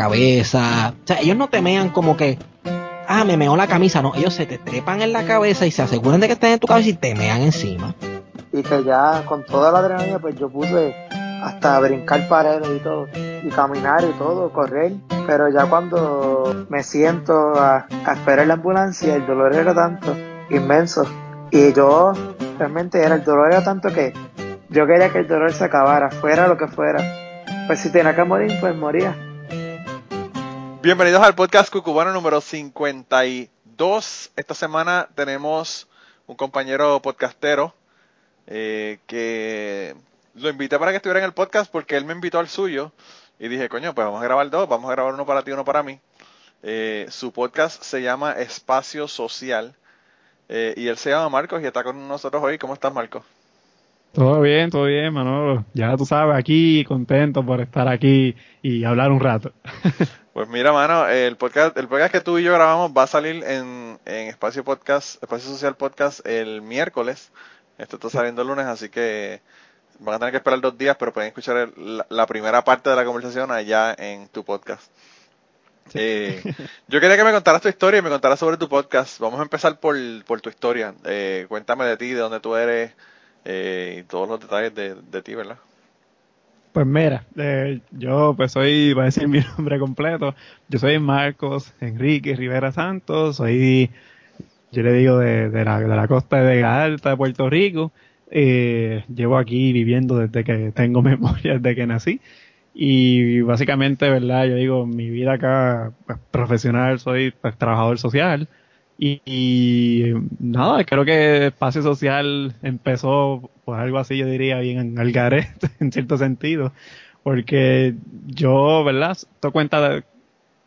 cabeza. O sea, ellos no temean como que, ah, me meó la camisa. No, ellos se te trepan en la cabeza y se aseguran de que estén en tu cabeza y temean encima. Y que ya con toda la adrenalina, pues yo puse hasta brincar paredes y todo, y caminar y todo, correr. Pero ya cuando me siento a esperar la ambulancia, el dolor era tanto, inmenso. Y yo realmente era, el dolor era tanto que yo quería que el dolor se acabara, fuera lo que fuera. Pues si tenía que morir, pues moría. Bienvenidos al podcast Cucubano número 52. Esta semana tenemos un compañero podcastero eh, que lo invité para que estuviera en el podcast porque él me invitó al suyo y dije, coño, pues vamos a grabar dos, vamos a grabar uno para ti y uno para mí. Eh, su podcast se llama Espacio Social eh, y él se llama Marcos y está con nosotros hoy. ¿Cómo estás, Marcos? Todo bien, todo bien, Manolo. Ya tú sabes, aquí contento por estar aquí y hablar un rato. pues mira, mano, el podcast, el podcast que tú y yo grabamos va a salir en, en Espacio Podcast, Espacio Social Podcast el miércoles. Esto está saliendo el lunes, así que van a tener que esperar dos días, pero pueden escuchar la, primera parte de la conversación allá en tu podcast. Eh, yo quería que me contaras tu historia y me contaras sobre tu podcast. Vamos a empezar por, por tu historia. Eh, cuéntame de ti, de dónde tú eres eh, y todos los detalles de, de ti, ¿verdad? Pues mira, yo pues soy, voy a decir mi nombre completo, yo soy Marcos Enrique Rivera Santos, soy, yo le digo de, de la costa de Vega Alta de Puerto Rico, eh, llevo aquí viviendo desde que tengo memoria, desde que nací. Y básicamente, ¿verdad? Yo digo, mi vida acá, pues, profesional, soy pues, trabajador social. Y, nada, creo que espacio social empezó por algo así, yo diría, bien en el garete, en cierto sentido. Porque yo, ¿verdad? Esto cuenta, eh,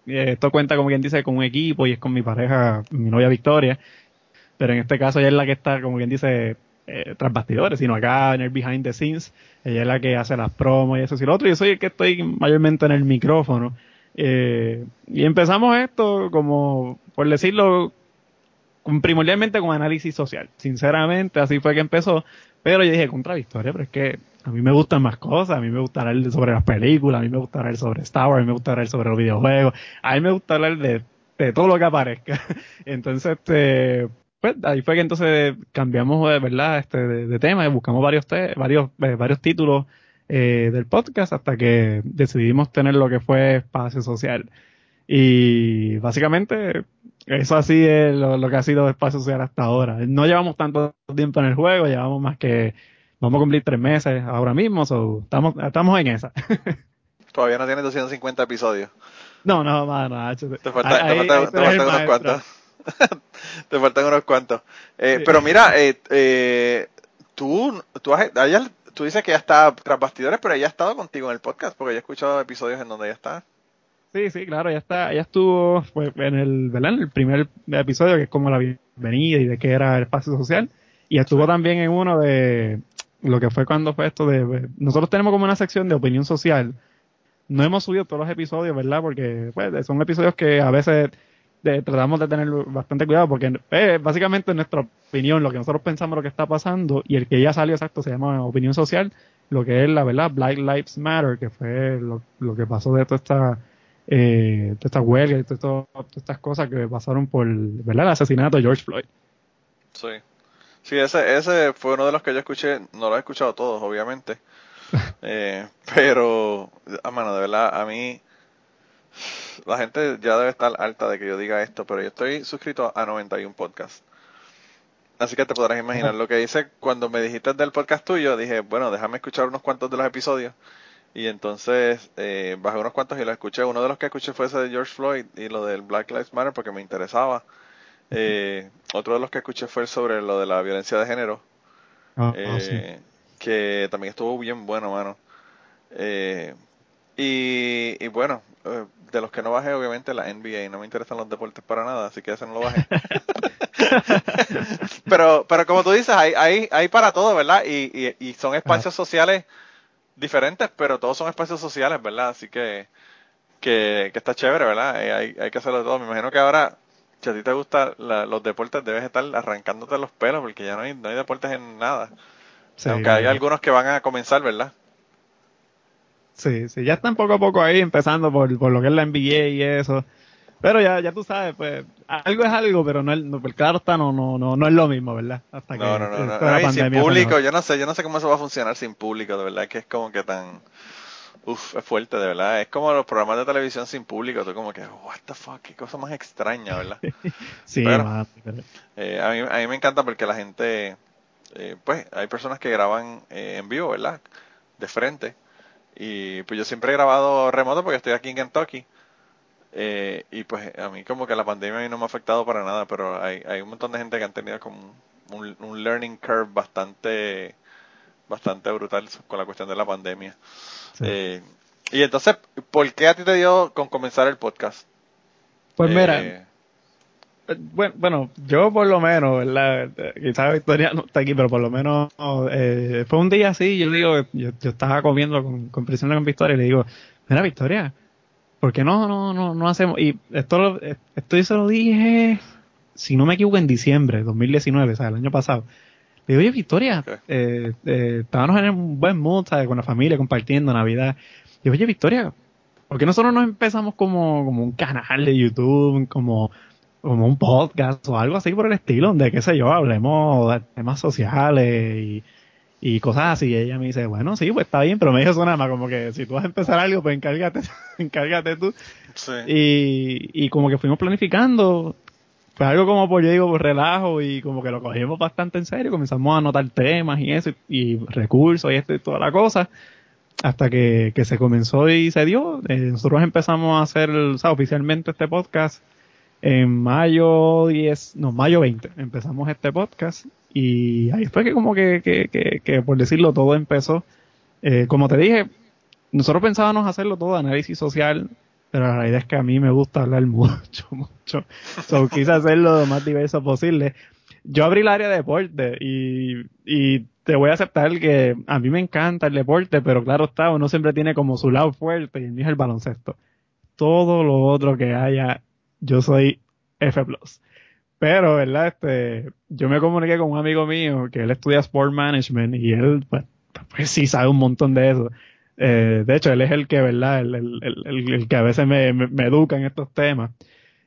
esto cuenta como quien dice con un equipo y es con mi pareja, mi novia Victoria. Pero en este caso ella es la que está, como quien dice, eh, tras bastidores, sino acá en el behind the scenes. Ella es la que hace las promos y eso y lo otro. Yo soy el que estoy mayormente en el micrófono. Eh, y empezamos esto como, por decirlo, primordialmente con análisis social. Sinceramente, así fue que empezó. Pero yo dije, contra Victoria, pero es que a mí me gustan más cosas. A mí me gusta hablar sobre las películas, a mí me gusta hablar sobre Star Wars, a mí me gusta hablar sobre los videojuegos, a mí me gusta hablar de, de todo lo que aparezca. Entonces, este, pues ahí fue que entonces cambiamos de verdad este de, tema y buscamos varios varios eh, varios títulos eh, del podcast hasta que decidimos tener lo que fue espacio social y básicamente eso así es lo, que ha sido espacio social hasta ahora. No llevamos tanto tiempo en el juego llevamos más que vamos a cumplir tres meses ahora mismo so, estamos estamos en esa. Todavía no tiene 250 episodios. No no más no, te falta, unos cuantos. Te faltan unos cuantos. Eh, pero mira, eh, eh, tú, tú, has, tú dices que ya está tras bastidores, pero ella ha estado contigo en el podcast, porque yo he escuchado episodios en donde ella está. Sí, sí, claro, ya está, ella estuvo pues, en el, ¿verdad? En el primer episodio, que es como la bienvenida y de qué era el espacio social, y estuvo también en uno de lo que fue cuando fue esto de, nosotros tenemos como una sección de opinión social, no hemos subido todos los episodios, ¿verdad? Porque pues, son episodios que a veces tratamos de tener bastante cuidado porque eh, básicamente nuestra opinión, lo que nosotros pensamos lo que está pasando y el que ya salió exacto se llama opinión social, lo que es la verdad Black Lives Matter, que fue lo, que pasó de toda esta eh, toda esta huelga y todas estas cosas que pasaron por ¿verdad? el asesinato de George Floyd. Sí. Sí, ese, ese fue uno de los que yo escuché, no lo he escuchado todos, obviamente. eh, pero, a ah, mano, de verdad, a mí la gente ya debe estar alta de que yo diga esto, pero yo estoy suscrito a 91 podcasts. Así que te podrás imaginar lo que hice cuando me dijiste del podcast tuyo. Dije, bueno, déjame escuchar unos cuantos de los episodios. Y entonces eh, bajé unos cuantos y los escuché. Uno de los que escuché fue ese de George Floyd y lo del Black Lives Matter porque me interesaba. Eh, otro de los que escuché fue sobre lo de la violencia de género. Ah, ah, eh, que también estuvo bien bueno, mano. Eh, y, y bueno, eh, de los que no bajé, obviamente la NBA. No me interesan los deportes para nada, así que ese no lo bajé. pero, pero como tú dices, hay, hay, hay para todo, ¿verdad? Y, y, son espacios sociales diferentes, pero todos son espacios sociales, ¿verdad? Así que, que, que está chévere, ¿verdad? Eh, hay, hay que hacerlo todo. Me imagino que ahora, si a ti te gustan los deportes, debes estar arrancándote los pelos, porque ya no hay, no hay deportes en nada. Aunque hay algunos que van a comenzar, ¿verdad? Sí, sí, ya están poco a poco ahí empezando por, por lo que es la NBA y eso. Pero ya, ya tú sabes, pues, algo es algo, pero no, no pues, claro está, no, no, no, no es lo mismo, ¿verdad? Hasta que no, no, no, no. Ay, sin público, yo no sé, yo no sé cómo eso va a funcionar sin público, de verdad, que es como que tan, uf, es fuerte, de verdad, es como los programas de televisión sin público, tú como que, what the fuck, qué cosa más extraña, ¿verdad? sí, pero, eh, a, mí, a mí me encanta porque la gente, eh, pues, hay personas que graban eh, en vivo, ¿verdad? De frente, y pues yo siempre he grabado remoto porque estoy aquí en Kentucky, eh, y pues a mí como que la pandemia a mí no me ha afectado para nada, pero hay, hay un montón de gente que han tenido como un, un learning curve bastante bastante brutal con la cuestión de la pandemia. Eh, y entonces, ¿por qué a ti te dio con comenzar el podcast? Pues mira, eh, bueno, bueno, yo por lo menos, ¿verdad? Quizás Victoria no está aquí, pero por lo menos fue un día así, yo digo, yo, yo estaba comiendo con, con con Victoria y le digo, mira Victoria, ¿por qué no, no, no, no hacemos? Y esto, esto yo se lo dije, si no me equivoco, en diciembre 2019, o sea, el año pasado. Le digo, oye, Victoria, eh, eh, estábamos en un buen mood, ¿sabes? Con la familia, compartiendo Navidad. Digo, oye, Victoria, ¿por qué nosotros no empezamos como, como un canal de YouTube, como, como un podcast o algo así por el estilo, donde, qué sé yo, hablemos de temas sociales y y cosas así. Y ella me dice, bueno, sí, pues está bien, pero me dijo eso nada más, como que si tú vas a empezar algo, pues encárgate, encárgate tú. Sí. Y, y como que fuimos planificando, fue algo como por, yo digo, por relajo y como que lo cogimos bastante en serio, comenzamos a anotar temas y eso, y, recursos y esto y toda la cosa, hasta que, que se comenzó y se dio. Eh, nosotros empezamos a hacer, o sea, oficialmente este podcast en mayo 10, no, mayo 20, empezamos este podcast y ahí fue que como que, que, que, por decirlo todo empezó. Eh, como te dije, nosotros pensábamos hacerlo todo análisis social, pero la realidad es que a mí me gusta hablar mucho, mucho. So, quise hacerlo lo más diverso posible. Yo abrí el área de deporte y, y te voy a aceptar que a mí me encanta el deporte, pero claro está, uno siempre tiene como su lado fuerte y el mío es el baloncesto. Todo lo otro que haya, yo soy F+. Pero, ¿verdad? Este, yo me comuniqué con un amigo mío que él estudia Sport Management y él, pues, pues sí sabe un montón de eso. Eh, de hecho, él es el que, ¿verdad? El, el, el, que a veces me, me, educa en estos temas.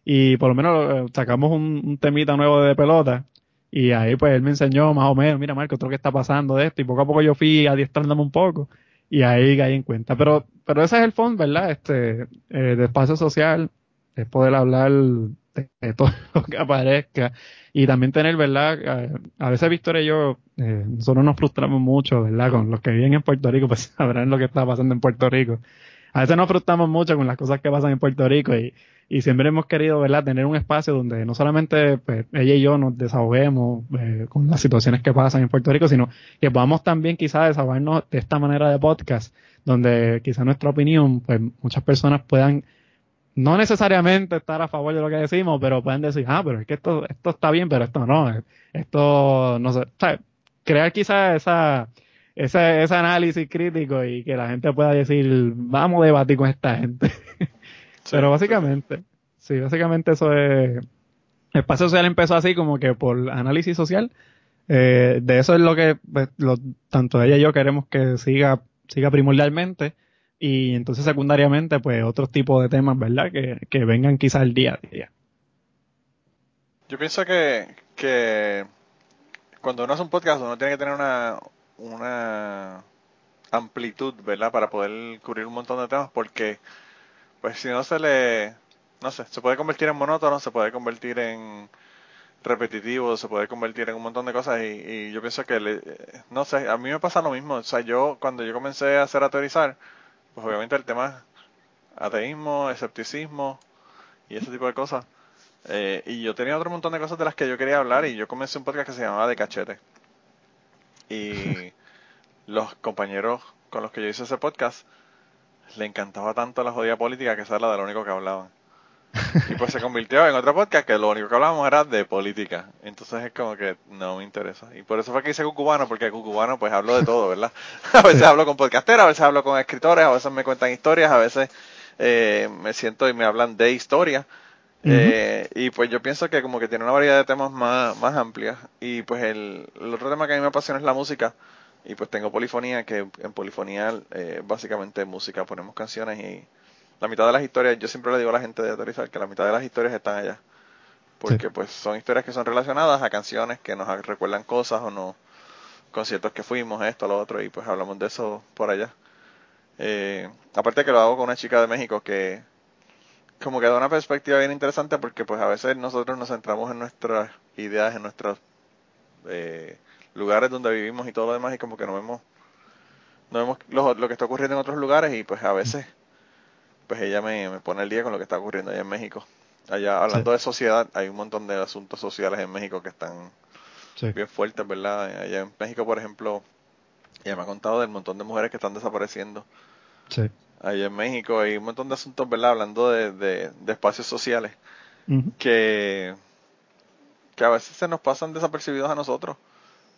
Y por lo menos eh, sacamos un, temita nuevo de pelota. Y ahí pues él me enseñó más o menos, mira Marco, otro que está pasando de esto. Y poco a poco yo fui adiestrándome un poco. Y ahí caí en cuenta. Pero, pero ese es el fondo, ¿verdad? Este, eh, de espacio social, es poder hablar de todo lo que aparezca y también tener, ¿verdad? A, veces Victoria y yo, eh, nosotros nos frustramos mucho, ¿verdad? Con los que viven en Puerto Rico, pues sabrán lo que está pasando en Puerto Rico. A veces nos frustramos mucho con las cosas que pasan en Puerto Rico y, y siempre hemos querido, ¿verdad? Tener un espacio donde no solamente pues, ella y yo nos desahoguemos eh, con las situaciones que pasan en Puerto Rico, sino que podamos también quizás desahogarnos de esta manera de podcast, donde quizás nuestra opinión, pues muchas personas puedan no necesariamente estar a favor de lo que decimos, pero pueden decir, ah, pero es que esto, esto está bien, pero esto no, esto, no sé, crear quizás esa, ese, ese análisis crítico y que la gente pueda decir, vamos a debatir con esta gente. pero básicamente, sí, básicamente eso es, el espacio social empezó así como que por análisis social, eh, de eso es lo que pues, lo, tanto ella y yo queremos que siga, siga primordialmente y entonces secundariamente pues otros tipos de temas, ¿verdad? Que, que vengan quizás el día a día. Yo pienso que, que cuando uno hace un podcast uno tiene que tener una, una amplitud, ¿verdad? Para poder cubrir un montón de temas porque pues si no se le, no sé, se puede convertir en monótono, se puede convertir en repetitivo, se puede convertir en un montón de cosas y, y yo pienso que, le, no sé, a mí me pasa lo mismo, o sea, yo cuando yo comencé a hacer a teorizar, pues obviamente el tema ateísmo, escepticismo y ese tipo de cosas. Eh, y yo tenía otro montón de cosas de las que yo quería hablar y yo comencé un podcast que se llamaba De Cachete. Y los compañeros con los que yo hice ese podcast le encantaba tanto la jodida política que esa era de lo único que hablaban. Y pues se convirtió en otro podcast que lo único que hablábamos era de política. Entonces es como que no me interesa. Y por eso fue que hice Cucubano, porque Cucubano pues hablo de todo, ¿verdad? A veces hablo con podcasteros, a veces hablo con escritores, a veces me cuentan historias, a veces eh, me siento y me hablan de historia. eh, y pues yo pienso que como que tiene una variedad de temas más, más amplia. Y pues el, el, otro tema que a mí me apasiona es la música. Y pues tengo polifonía, que en polifonía eh, básicamente música, ponemos canciones y la mitad de las historias, yo siempre le digo a la gente de Aterrizar que la mitad de las historias están allá. Porque pues son historias que son relacionadas a canciones que nos recuerdan cosas o no, conciertos que fuimos, esto, lo otro, y pues hablamos de eso por allá. Eh, aparte que lo hago con una chica de México que como que da una perspectiva bien interesante porque pues a veces nosotros nos centramos en nuestras ideas, en nuestros eh, lugares donde vivimos y todo lo demás y como que no vemos no vemos lo, lo, que está ocurriendo en otros lugares y pues a veces pues ella me, me pone el día con lo que está ocurriendo allá en México. Allá hablando de sociedad, hay un montón de asuntos sociales en México que están bien fuertes, ¿verdad? Allá en México, por ejemplo, ella me ha contado del montón de mujeres que están desapareciendo. Sí. Allá en México hay un montón de asuntos, ¿verdad? Hablando de, de, espacios sociales que, que a veces se nos pasan desapercibidos a nosotros,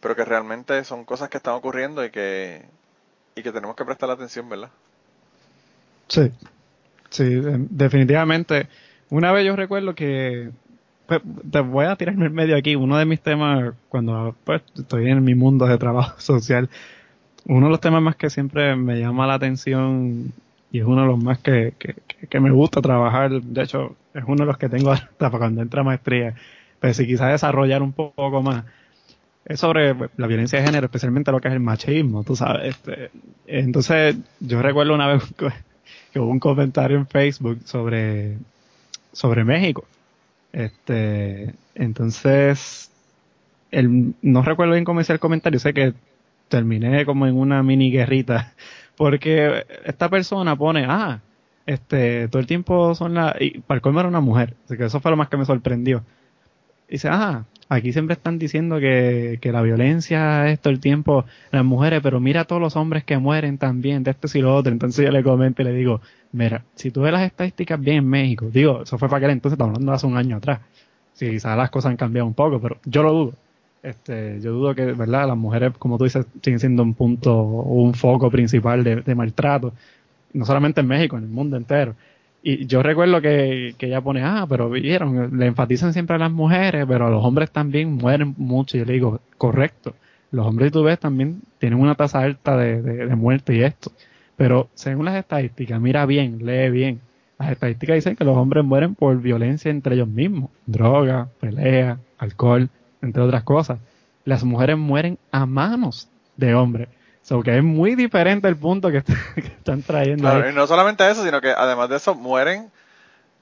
pero que realmente son cosas que están ocurriendo y que, y que tenemos que prestar atención, ¿verdad? Sí, sí, definitivamente. Una vez yo recuerdo que pues, te voy a tirarme en medio aquí. Uno de mis temas, cuando pues, estoy en mi mundo de trabajo social, uno de los temas más que siempre me llama la atención y es uno de los más que, que, me gusta trabajar. De hecho, es uno de los que tengo hasta para cuando entra maestría. Pero si quizás desarrollar un poco más, es sobre pues, la violencia de género, especialmente lo que es el machismo, tú sabes. Este, entonces, yo recuerdo una vez que hubo un comentario en Facebook sobre, sobre México. Este, entonces, el, no recuerdo bien cómo decía el comentario, sé que terminé como en una mini guerrita, porque esta persona pone, ah, este, todo el tiempo son las, y para colmo era una mujer, así que eso fue lo más que me sorprendió. Dice, ah, aquí siempre están diciendo que, que la violencia es todo el tiempo las mujeres, pero mira a todos los hombres que mueren también, de esto y lo otro. Entonces yo le comento y le digo, mira, si tú ves las estadísticas bien en México, digo, eso fue para aquel entonces, estamos hablando de hace un año atrás. Sí, quizás las cosas han cambiado un poco, pero yo lo dudo. Este, yo dudo que, ¿verdad? Las mujeres, como tú dices, siguen siendo un punto un foco principal de maltrato. No solamente en México, en el mundo entero. Y yo recuerdo que, que ella pone, ah, pero vieron, le enfatizan siempre a las mujeres, pero a los hombres también mueren mucho. Y yo le digo, correcto, los hombres, tú ves, también tienen una tasa alta de, de, muerte y esto. Pero según las estadísticas, mira bien, lee bien. Las estadísticas dicen que los hombres mueren por violencia entre ellos mismos. Droga, pelea, alcohol, entre otras cosas. Las mujeres mueren a manos de hombres. So que es muy diferente el punto que, están trayendo. y no solamente eso, sino que además de eso mueren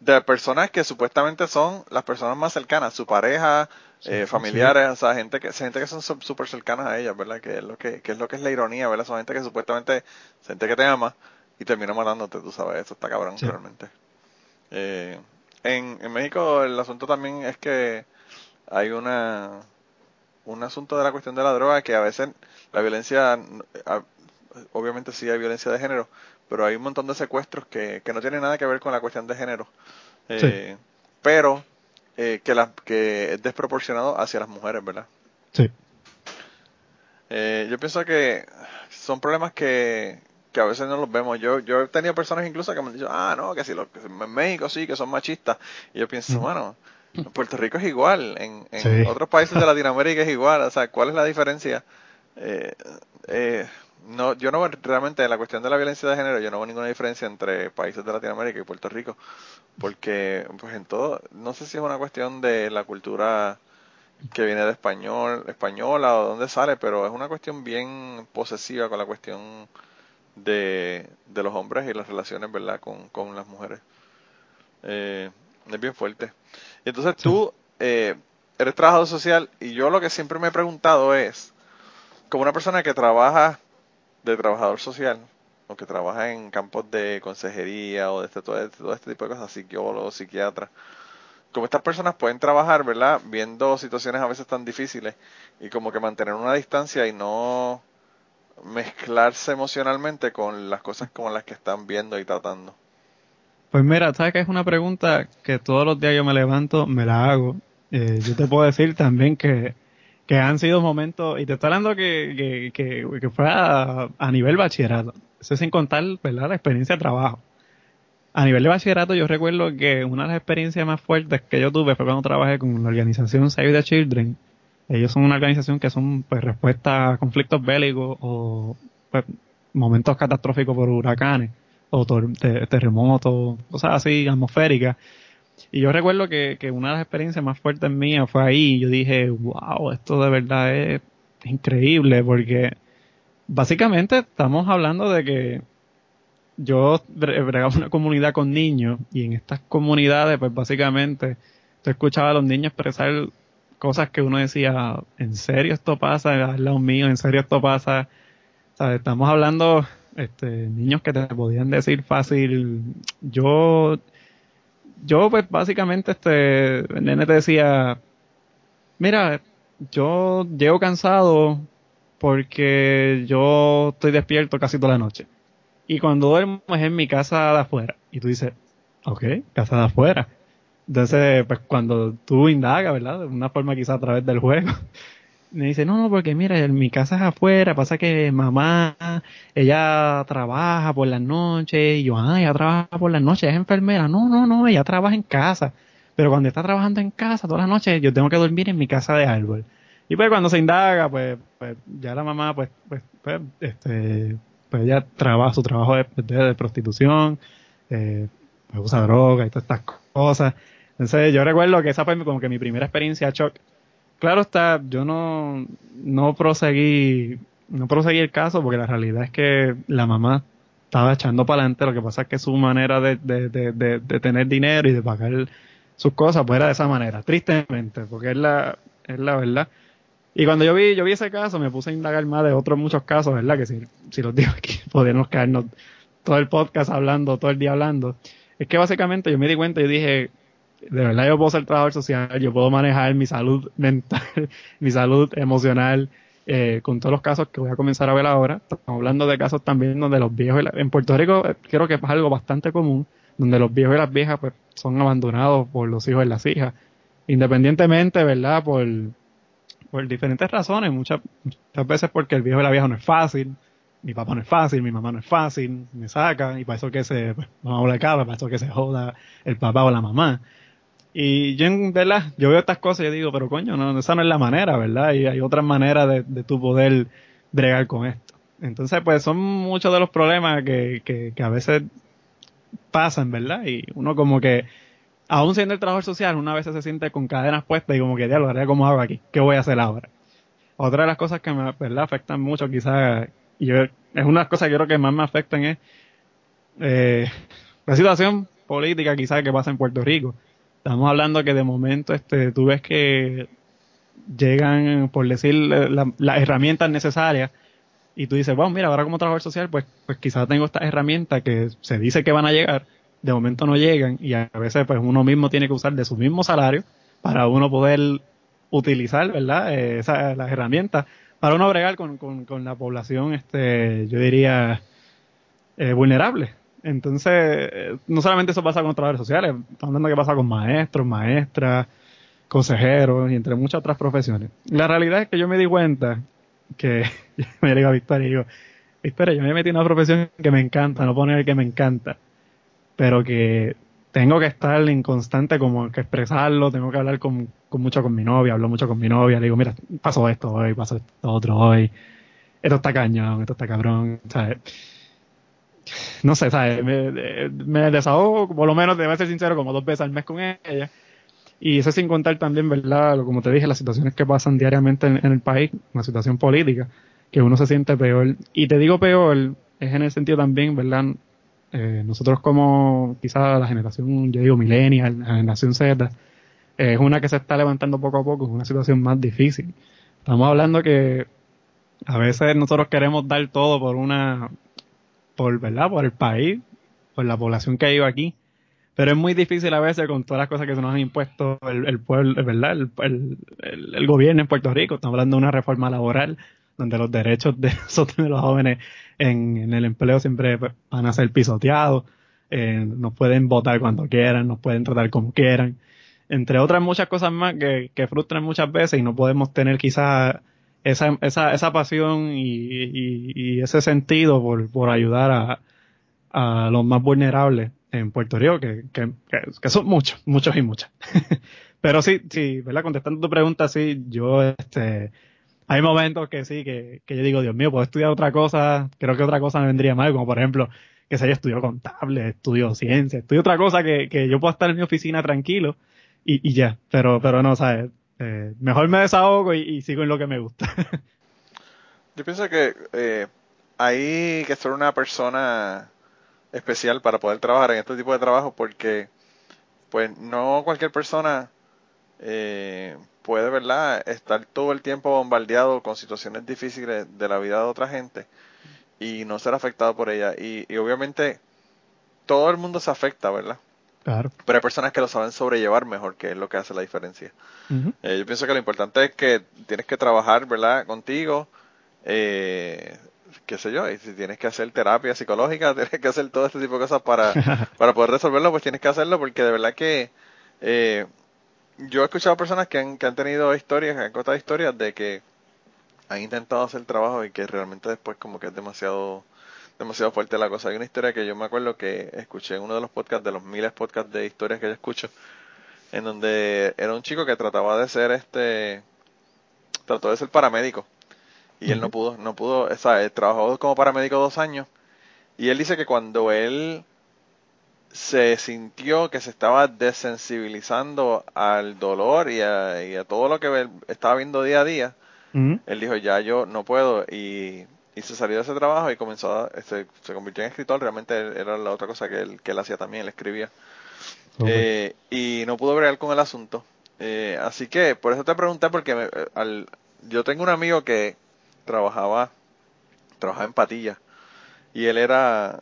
de personas que supuestamente son las personas más cercanas, su pareja, eh, familiares, o sea, gente que, gente que son súper cercanas a ellas, ¿verdad? Que es lo que, que es lo que es la ironía, ¿verdad? Son gente que supuestamente, gente que te ama y termina matándote, tú sabes, eso está cabrón realmente. Eh, en, en México el asunto también es que hay una, un asunto de la cuestión de la droga que a veces la violencia, obviamente sí hay violencia de género, pero hay un montón de secuestros que, que no tienen nada que ver con la cuestión de género. Eh, pero eh, que, la, que es desproporcionado hacia las mujeres, ¿verdad? Sí. Eh, yo pienso que son problemas que, que a veces no los vemos. Yo, yo he tenido personas incluso que me han dicho, ah, no, que si lo, que en México sí, que son machistas. Y yo pienso, bueno, en Puerto Rico es igual, en, en otros países de Latinoamérica es igual, o sea, ¿cuál es la diferencia? Eh, eh, no, yo no realmente en la cuestión de la violencia de género, yo no veo ninguna diferencia entre países de Latinoamérica y Puerto Rico, porque pues en todo, no sé si es una cuestión de la cultura que viene de español, española o dónde sale, pero es una cuestión bien posesiva con la cuestión de, de los hombres y las relaciones, ¿verdad?, con, con las mujeres. Eh, es bien fuerte. Y entonces tú eh, eres trabajador social y yo lo que siempre me he preguntado es, como una persona que trabaja de trabajador social, o que trabaja en campos de consejería o de este, todo, este, todo este tipo de cosas, psicólogo, psiquiatra, como estas personas pueden trabajar, ¿verdad? Viendo situaciones a veces tan difíciles y como que mantener una distancia y no mezclarse emocionalmente con las cosas como las que están viendo y tratando. Pues mira, sabes que es una pregunta que todos los días yo me levanto, me la hago. Eh, yo te puedo decir también que, que han sido momentos, y te estoy hablando que, que, que, fue a, nivel bachillerato, eso sin contar ¿verdad? la experiencia de trabajo. A nivel de bachillerato yo recuerdo que una de las experiencias más fuertes que yo tuve fue cuando trabajé con la organización Save the Children Ellos son una organización que son pues respuesta a conflictos bélicos o pues, momentos catastróficos por huracanes o terremotos, cosas así atmosféricas. Y yo recuerdo que, que, una de las experiencias más fuertes mías fue ahí. Yo dije, wow, esto de verdad es increíble porque básicamente estamos hablando de que yo bregaba una comunidad con niños y en estas comunidades pues básicamente te escuchaba a los niños expresar cosas que uno decía, ¿en serio esto pasa? Al lado mío, ¿en serio esto pasa? Estamos hablando este, niños que te podían decir fácil, yo, yo pues básicamente este, el nene te decía, mira, yo llego cansado porque yo estoy despierto casi toda la noche. Y cuando duermo es en mi casa de afuera. Y tú dices, ok, casa de afuera. Entonces, pues cuando tú indagas, ¿verdad? De una forma quizá a través del juego, me dice, no, no, porque mira, mi casa es afuera, pasa que mamá, ella trabaja por las noches, y yo, ah, ella trabaja por las noches, es enfermera, no, no, no, ella trabaja en casa, pero cuando está trabajando en casa todas las noches, yo tengo que dormir en mi casa de árbol. Y pues cuando se indaga, pues, pues ya la mamá, pues, pues, pues, este, pues ella trabaja, su trabajo de, de, prostitución, eh, pues usa droga y todas estas cosas. Entonces yo recuerdo que esa fue como que mi primera experiencia shock claro está, yo no, no proseguí, no proseguí el caso porque la realidad es que la mamá estaba echando para adelante, lo que pasa es que su manera de, de, de, de, tener dinero y de pagar sus cosas pues era de esa manera, tristemente, porque es la, es la verdad. Y cuando yo vi, yo vi ese caso, me puse a indagar más de otros muchos casos, ¿verdad? Que si, si los digo aquí, podríamos caernos todo el podcast hablando, todo el día hablando. Es que básicamente yo me di cuenta y dije, de verdad yo puedo ser trabajador social, yo puedo manejar mi salud mental, mi salud emocional, eh, con todos los casos que voy a comenzar a ver ahora. Estamos hablando de casos también donde los viejos, en Puerto Rico eh, creo que es algo bastante común, donde los viejos y las viejas pues son abandonados por los hijos y las hijas, independientemente, ¿verdad? Por, por diferentes razones, muchas, muchas veces porque el viejo y la vieja no es fácil, mi papá no es fácil, mi mamá no es fácil, me saca, y para eso que se, pues, vamos a hablar cara, para eso que se joda el papá o la mamá. Y yo, en verdad, yo veo estas cosas y digo, pero coño, no, esa no es la manera, ¿verdad? Y hay otras maneras de, de tu poder bregar con esto. Entonces, pues son muchos de los problemas que, que, que a veces pasan, ¿verdad? Y uno como que, aún siendo el trabajador social, una vez se siente con cadenas puestas y como que, diablo, ¿cómo hago aquí? ¿Qué voy a hacer ahora? Otra de las cosas que me, ¿verdad? Afectan mucho quizás, y yo, es una de las cosas que creo que más me afectan es, eh, la situación política quizás que pasa en Puerto Rico Estamos hablando que de momento este, tú ves que llegan, por decir, las herramientas necesarias y tú dices, bueno, mira, ahora como trabajador social, pues, pues quizás tengo estas herramientas que se dice que van a llegar, de momento no llegan y a veces pues uno mismo tiene que usar de su mismo salario para uno poder utilizar, ¿verdad? Eh, las herramientas para uno bregar con, con, con la población, este, yo diría, eh, vulnerable. Entonces, no solamente eso pasa con trabajadores sociales, estamos hablando que pasa con maestros, maestras, consejeros y entre muchas otras profesiones. La realidad es que yo me di cuenta que, me digo a Victoria y digo, Victoria, yo me metí en una profesión que me encanta, no poner que me encanta, pero que tengo que estar en constante como que expresarlo, tengo que hablar con, con mucho con mi novia, hablo mucho con mi novia, le digo, mira, pasó esto hoy, pasó esto otro hoy, esto está cañón, esto está cabrón, ¿sabes? No sé, ¿sabes? Me, desahogo, por lo menos, debe ser sincero, como dos veces al mes con ella. Y eso sin contar también, ¿verdad? Como te dije, las situaciones que pasan diariamente en, el país, una situación política, que uno se siente peor. Y te digo peor, es en el sentido también, ¿verdad? Eh, nosotros como quizás la generación, yo digo millennial, la generación Z, es una que se está levantando poco a poco, es una situación más difícil. Estamos hablando que a veces nosotros queremos dar todo por una por, ¿verdad? Por el país, por la población que vive aquí. Pero es muy difícil a veces con todas las cosas que se nos han impuesto el, pueblo, ¿verdad? El, el, gobierno en Puerto Rico. Estamos hablando de una reforma laboral donde los derechos de de los jóvenes en, en el empleo siempre van a ser pisoteados. Eh, nos pueden votar cuando quieran, nos pueden tratar como quieran. Entre otras muchas cosas más que, que frustran muchas veces y no podemos tener quizás esa, esa, esa pasión y, y, ese sentido por, por ayudar a, a los más vulnerables en Puerto Rico, que, que, son muchos, muchos y muchas. pero sí, sí, ¿verdad? Contestando tu pregunta, sí, yo, este, hay momentos que sí, que, que yo digo, Dios mío, puedo estudiar otra cosa, creo que otra cosa me vendría mal, como por ejemplo, que se haya estudiado contable, estudio ciencia, estudio otra cosa que, que yo pueda estar en mi oficina tranquilo y, y ya, pero, pero no, ¿sabes? Eh, mejor me desahogo y, y, sigo en lo que me gusta. yo pienso que eh, hay que ser una persona especial para poder trabajar en este tipo de trabajo porque pues no cualquier persona eh, puede, ¿verdad?, estar todo el tiempo bombardeado con situaciones difíciles de la vida de otra gente y no ser afectado por ella. Y, obviamente todo el mundo se afecta, ¿verdad? Claro. Pero hay personas que lo saben sobrellevar mejor, que es lo que hace la diferencia. Eh, yo pienso que lo importante es que tienes que trabajar, ¿verdad?, contigo, eh, qué sé yo, y si tienes que hacer terapia psicológica, tienes que hacer todo este tipo de cosas para, para poder resolverlo, pues tienes que hacerlo porque de verdad que eh, yo he escuchado personas que han, que han tenido historias, que han contado historias de que han intentado hacer trabajo y que realmente después como que es demasiado demasiado fuerte la cosa. Hay una historia que yo me acuerdo que escuché en uno de los podcasts, de los miles de podcasts de historias que yo escucho, en donde era un chico que trataba de ser este, trató de ser paramédico. Y él no pudo, no pudo, o sea, trabajó como paramédico dos años. Y él dice que cuando él se sintió que se estaba desensibilizando al dolor y a, todo lo que estaba viendo día a día, él dijo, ya yo no puedo y, se salió de ese trabajo y comenzó a, se, convirtió en escritor, realmente era la otra cosa que él, que él hacía también, él escribía. Eh, y no pudo bregar con el asunto. Eh, así que por eso te pregunté, porque eh, al, yo tengo un amigo que trabajaba, trabajaba en Patilla y él era,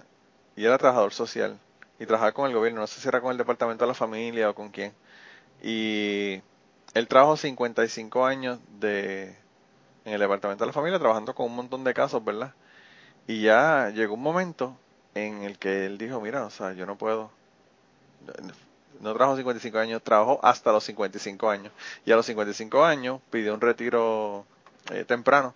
y era trabajador social y trabajaba con el gobierno, no sé si era con el departamento de la familia o con quién. Y él trabajó 55 años de, en el departamento de la familia trabajando con un montón de casos, ¿verdad? Y ya llegó un momento en el que él dijo, mira, o sea, yo no puedo, no trabajo 55 años, trabajo hasta los 55 años. Y a los 55 años pidió un retiro eh, temprano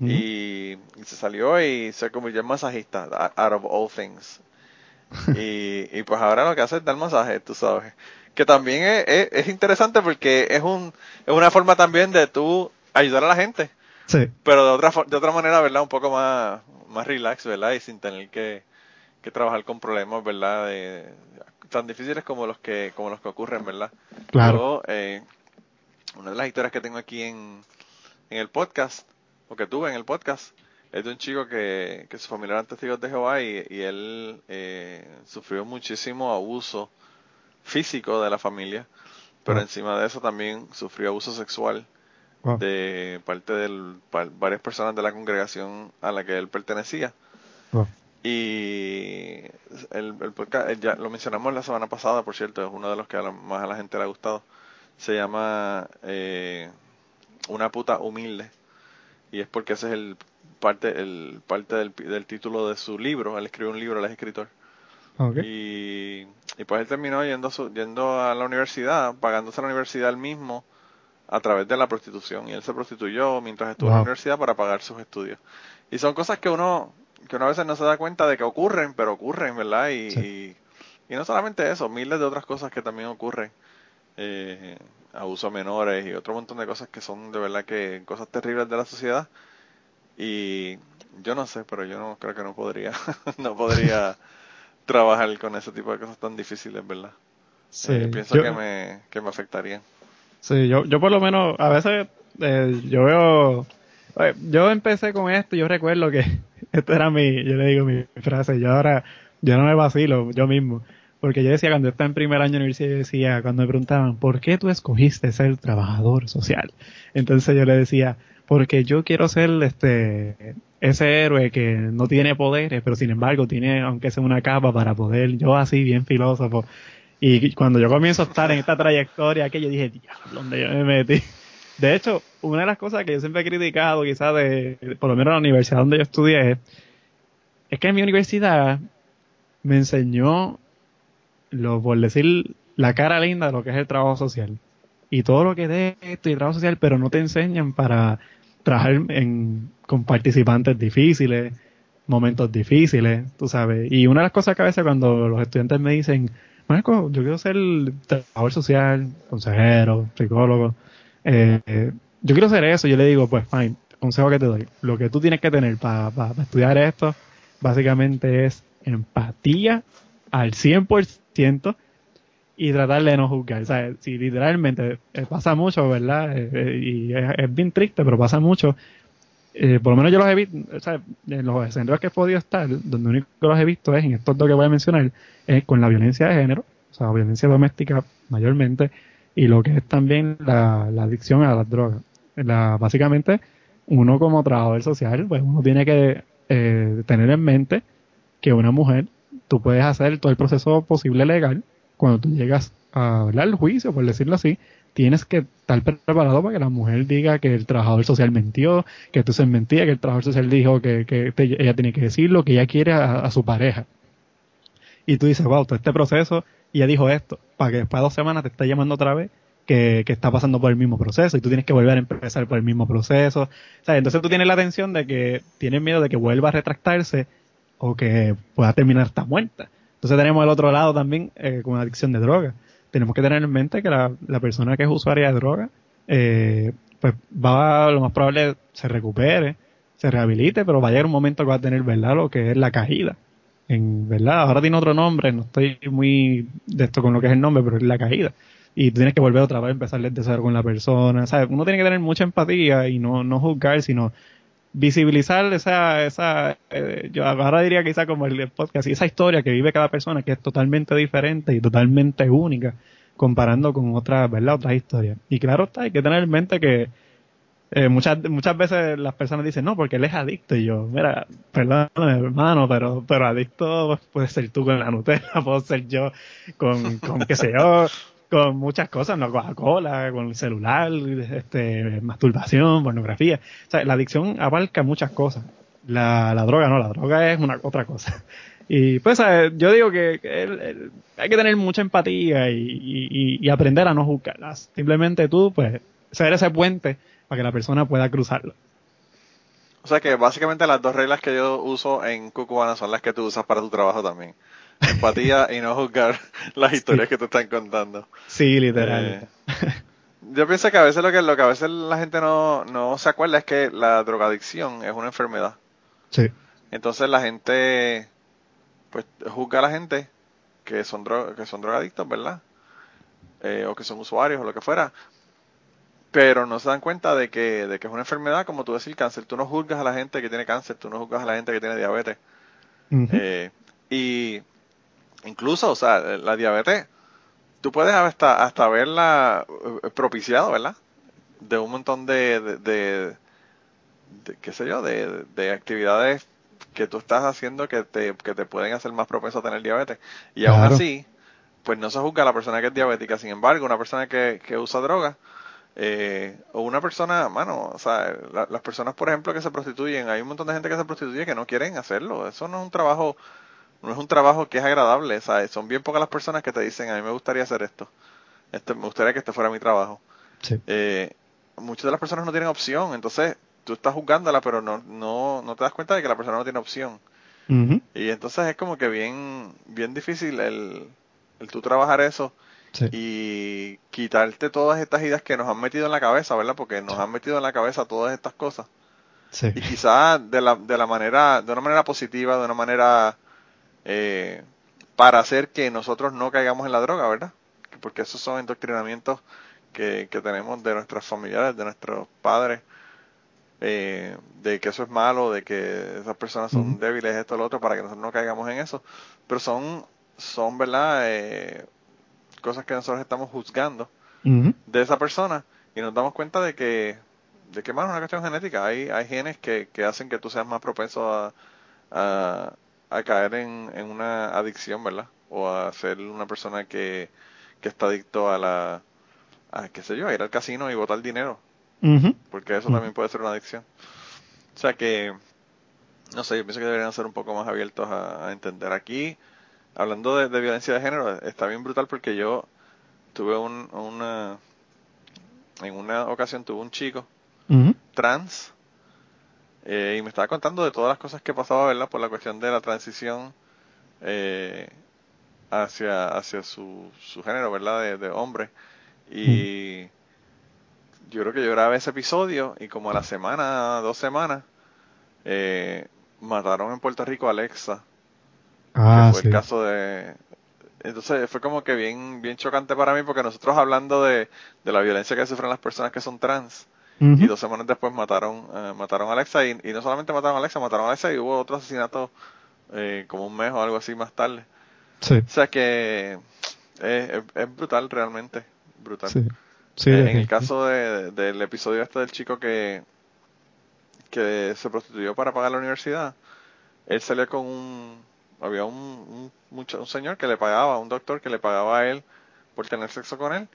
y, se salió y se convirtió en masajista, out of all things. y, y pues ahora lo que hace es dar masaje, tú sabes. Que también es, es, interesante porque es, un, es una forma también de tú ayudar a la gente. Sí. Pero de otra, de otra manera, ¿verdad? Un poco más, más relax, ¿verdad? Y sin tener que, que trabajar con problemas, ¿verdad? De, tan difíciles como los que como los que ocurren, ¿verdad? Claro. eh, una de las historias que tengo aquí en, en el podcast, o que tuve en el podcast, es de un chico que, que su familia eran testigos de Jehová y, y él eh, sufrió muchísimo abuso físico de la familia, pero encima de eso también sufrió abuso sexual de parte de varias personas de la congregación a la que él pertenecía. Y el, el podcast, ya lo mencionamos la semana pasada, por cierto, es uno de los que más a la gente le ha gustado. Se llama eh, Una puta humilde. Y es porque ese es el parte el parte del, del título de su libro. Él escribió un libro, él es escritor. Y, y pues él terminó yendo, yendo a la universidad, pagándose a la universidad él mismo a través de la prostitución. Y él se prostituyó mientras estuvo en la universidad para pagar sus estudios. Y son cosas que uno, que uno a veces no se da cuenta de que ocurren, pero ocurren, ¿verdad? Y, y, no solamente eso, miles de otras cosas que también ocurren. Eh, abuso a menores y otro montón de cosas que son de verdad que cosas terribles de la sociedad. Y yo no sé, pero yo no creo que no podría, no podría trabajar con ese tipo de cosas tan difíciles, ¿verdad? Sí, eh, pienso que me, que me afectarían. Sí, yo, yo por lo menos, a veces eh, yo veo, yo empecé con esto, yo recuerdo que esto era mi, yo le digo mi frase, yo ahora, yo no me vacilo yo mismo, porque yo decía cuando estaba en primer año de universidad, yo decía, cuando me preguntaban, ¿por qué tú escogiste ser trabajador social? Entonces yo le decía, porque yo quiero ser este ese héroe que no tiene poderes, pero sin embargo tiene, aunque sea una capa para poder, yo así bien filósofo, y cuando yo comienzo a estar en esta trayectoria, que yo dije, diablo, ¿dónde yo me metí? De hecho, una de las cosas que yo siempre he criticado, quizás de, por lo menos en la universidad donde yo estudié, es que en mi universidad me enseñó, lo, por decir, la cara linda de lo que es el trabajo social. Y todo lo que es esto y trabajo social, pero no te enseñan para trabajar en, con participantes difíciles, momentos difíciles, tú sabes. Y una de las cosas que a veces cuando los estudiantes me dicen, Marco, yo quiero ser trabajador social, consejero, psicólogo. Eh, yo quiero ser eso. Yo le digo, pues, fine, consejo que te doy. Lo que tú tienes que tener para estudiar esto, básicamente es empatía al 100% y tratar de no juzgar. O sea, si literalmente pasa mucho, ¿verdad? Eh, eh, y es, bien triste, pero pasa mucho. Por lo menos yo los he visto, o sea, en los escenarios que he podido estar, donde único los he visto es en estos dos que voy a mencionar, es con la violencia de género, o sea, violencia doméstica mayormente, y lo que es también la, adicción a las drogas. Básicamente, uno como trabajador social, pues uno tiene que tener en mente que una mujer, tú puedes hacer todo el proceso posible legal, cuando tú llegas a hablar el juicio, por decirlo así, tienes que estar preparado para que la mujer diga que el trabajador social mentió, que tú se mentía, que el trabajador social dijo que, ella tiene que decirlo, que ella quiere a, su pareja. Y tú dices, wow, todo este proceso, y ella dijo esto, para que después de dos semanas te esté llamando otra vez que, está pasando por el mismo proceso y tú tienes que volver a empezar por el mismo proceso. O sea, entonces tú tienes la atención de que tienes miedo de que vuelva a retractarse o que pueda terminar esta muerta. Entonces tenemos el otro lado también eh, con adicción de droga. Tenemos que tener en mente que la, persona que es usuaria de droga, eh, pues va, lo más probable se recupere, se rehabilite, pero va a llegar un momento que va a tener, ¿verdad? Lo que es la caída. En, ¿verdad? Ahora tiene otro nombre, no estoy muy de esto con lo que es el nombre, pero es la caída. Y tú tienes que volver otra vez a empezar a desarrollar con la persona. ¿sabes? Uno tiene que tener mucha empatía y no, no juzgar, sino visibilizar esa, esa eh, yo ahora diría quizá como el podcast, esa historia que vive cada persona que es totalmente diferente y totalmente única comparando con otras, ¿verdad? Otras historias. Y claro está, hay que tener en mente que eh, muchas, muchas veces las personas dicen, no, porque él es adicto. Y yo, mira, perdóname, hermano, pero, pero adicto puede ser tú con la Nutella, puedo ser yo con, con qué sé yo, con muchas cosas, ¿no? Coca-Cola, con el celular, este, masturbación, pornografía. O sea, la adicción abarca muchas cosas. La, la droga no, la droga es una otra cosa. Y pues yo digo que, hay que tener mucha empatía y, y, aprender a no juzgarlas. Simplemente tú, pues, ser ese puente para que la persona pueda cruzarlo. O sea que básicamente las dos reglas que yo uso en Cucubana son las que tú usas para tu trabajo también empatía y no juzgar las historias que te están contando. Sí, literal. Eh, yo pienso que a veces lo que, lo que a veces la gente no, no se acuerda es que la drogadicción es una enfermedad. Sí. Entonces la gente, pues, juzga a la gente que son, que son drogadictos, ¿verdad? Eh, o que son usuarios o lo que fuera. Pero no se dan cuenta de que, de que es una enfermedad, como tú decís, cáncer. Tú no juzgas a la gente que tiene cáncer, tú no juzgas a la gente que tiene diabetes. eh, y incluso, o sea, la diabetes, tú puedes hasta, hasta haberla eh, propiciado, ¿verdad? De un montón de, de, qué sé yo, de, de, actividades que tú estás haciendo que te, que te pueden hacer más propenso a tener diabetes. Y aún así, pues no se juzga a la persona que es diabética. Sin embargo, una persona que, que usa droga, eh, o una persona, mano, o sea, las personas, por ejemplo, que se prostituyen, hay un montón de gente que se prostituye que no quieren hacerlo. Eso no es un trabajo no es un trabajo que es agradable, ¿sabes? Son bien pocas las personas que te dicen, a mí me gustaría hacer esto. Este, me gustaría que este fuera mi trabajo. Eh, muchas de las personas no tienen opción, entonces tú estás juzgándola, pero no, no, no te das cuenta de que la persona no tiene opción. Y entonces es como que bien, bien difícil el, el tú trabajar eso y quitarte todas estas ideas que nos han metido en la cabeza, ¿verdad? Porque nos han metido en la cabeza todas estas cosas. Y quizás de la, de la manera, de una manera positiva, de una manera eh, para hacer que nosotros no caigamos en la droga, ¿verdad? Porque esos son endoctrinamientos que, que tenemos de nuestras familiares, de nuestros padres, eh, de que eso es malo, de que esas personas son débiles, esto, lo otro, para que nosotros no caigamos en eso. Pero son, son ¿verdad? Eh, cosas que nosotros estamos juzgando de esa persona y nos damos cuenta de que, de que, más es una cuestión genética. Hay, hay genes que, que hacen que tú seas más propenso a a caer en, en una adicción, ¿verdad? O a ser una persona que, que está adicto a la, a, qué sé yo, a ir al casino y botar dinero. Porque eso también puede ser una adicción. O sea que, no sé, yo pienso que deberían ser un poco más abiertos a, entender. Aquí, hablando de, violencia de género, está bien brutal porque yo tuve un, una, en una ocasión tuve un chico trans eh, y me estaba contando de todas las cosas que pasaba, ¿verdad? Por la cuestión de la transición eh, hacia, hacia su, su género, ¿verdad? De, de hombre. Y yo creo que yo grabé ese episodio y como a la semana, dos semanas, eh, mataron en Puerto Rico a Alexa. Ah, que fue sí. el caso de... Entonces fue como que bien, bien chocante para mí porque nosotros hablando de, de la violencia que sufren las personas que son trans, Y dos semanas después mataron eh, mataron a Alexa y, y no solamente mataron a Alexa, mataron a Alexa y hubo otro asesinato eh, como un mes o algo así más tarde. Sí, O sea que eh, es, es brutal realmente, brutal. sí. Sí, Eh, en el caso de- del episodio este del chico que, que se prostituyó para pagar la universidad, él salió con un, había un, un, mucha- un señor que le pagaba, un doctor que le pagaba a él por tener sexo con él.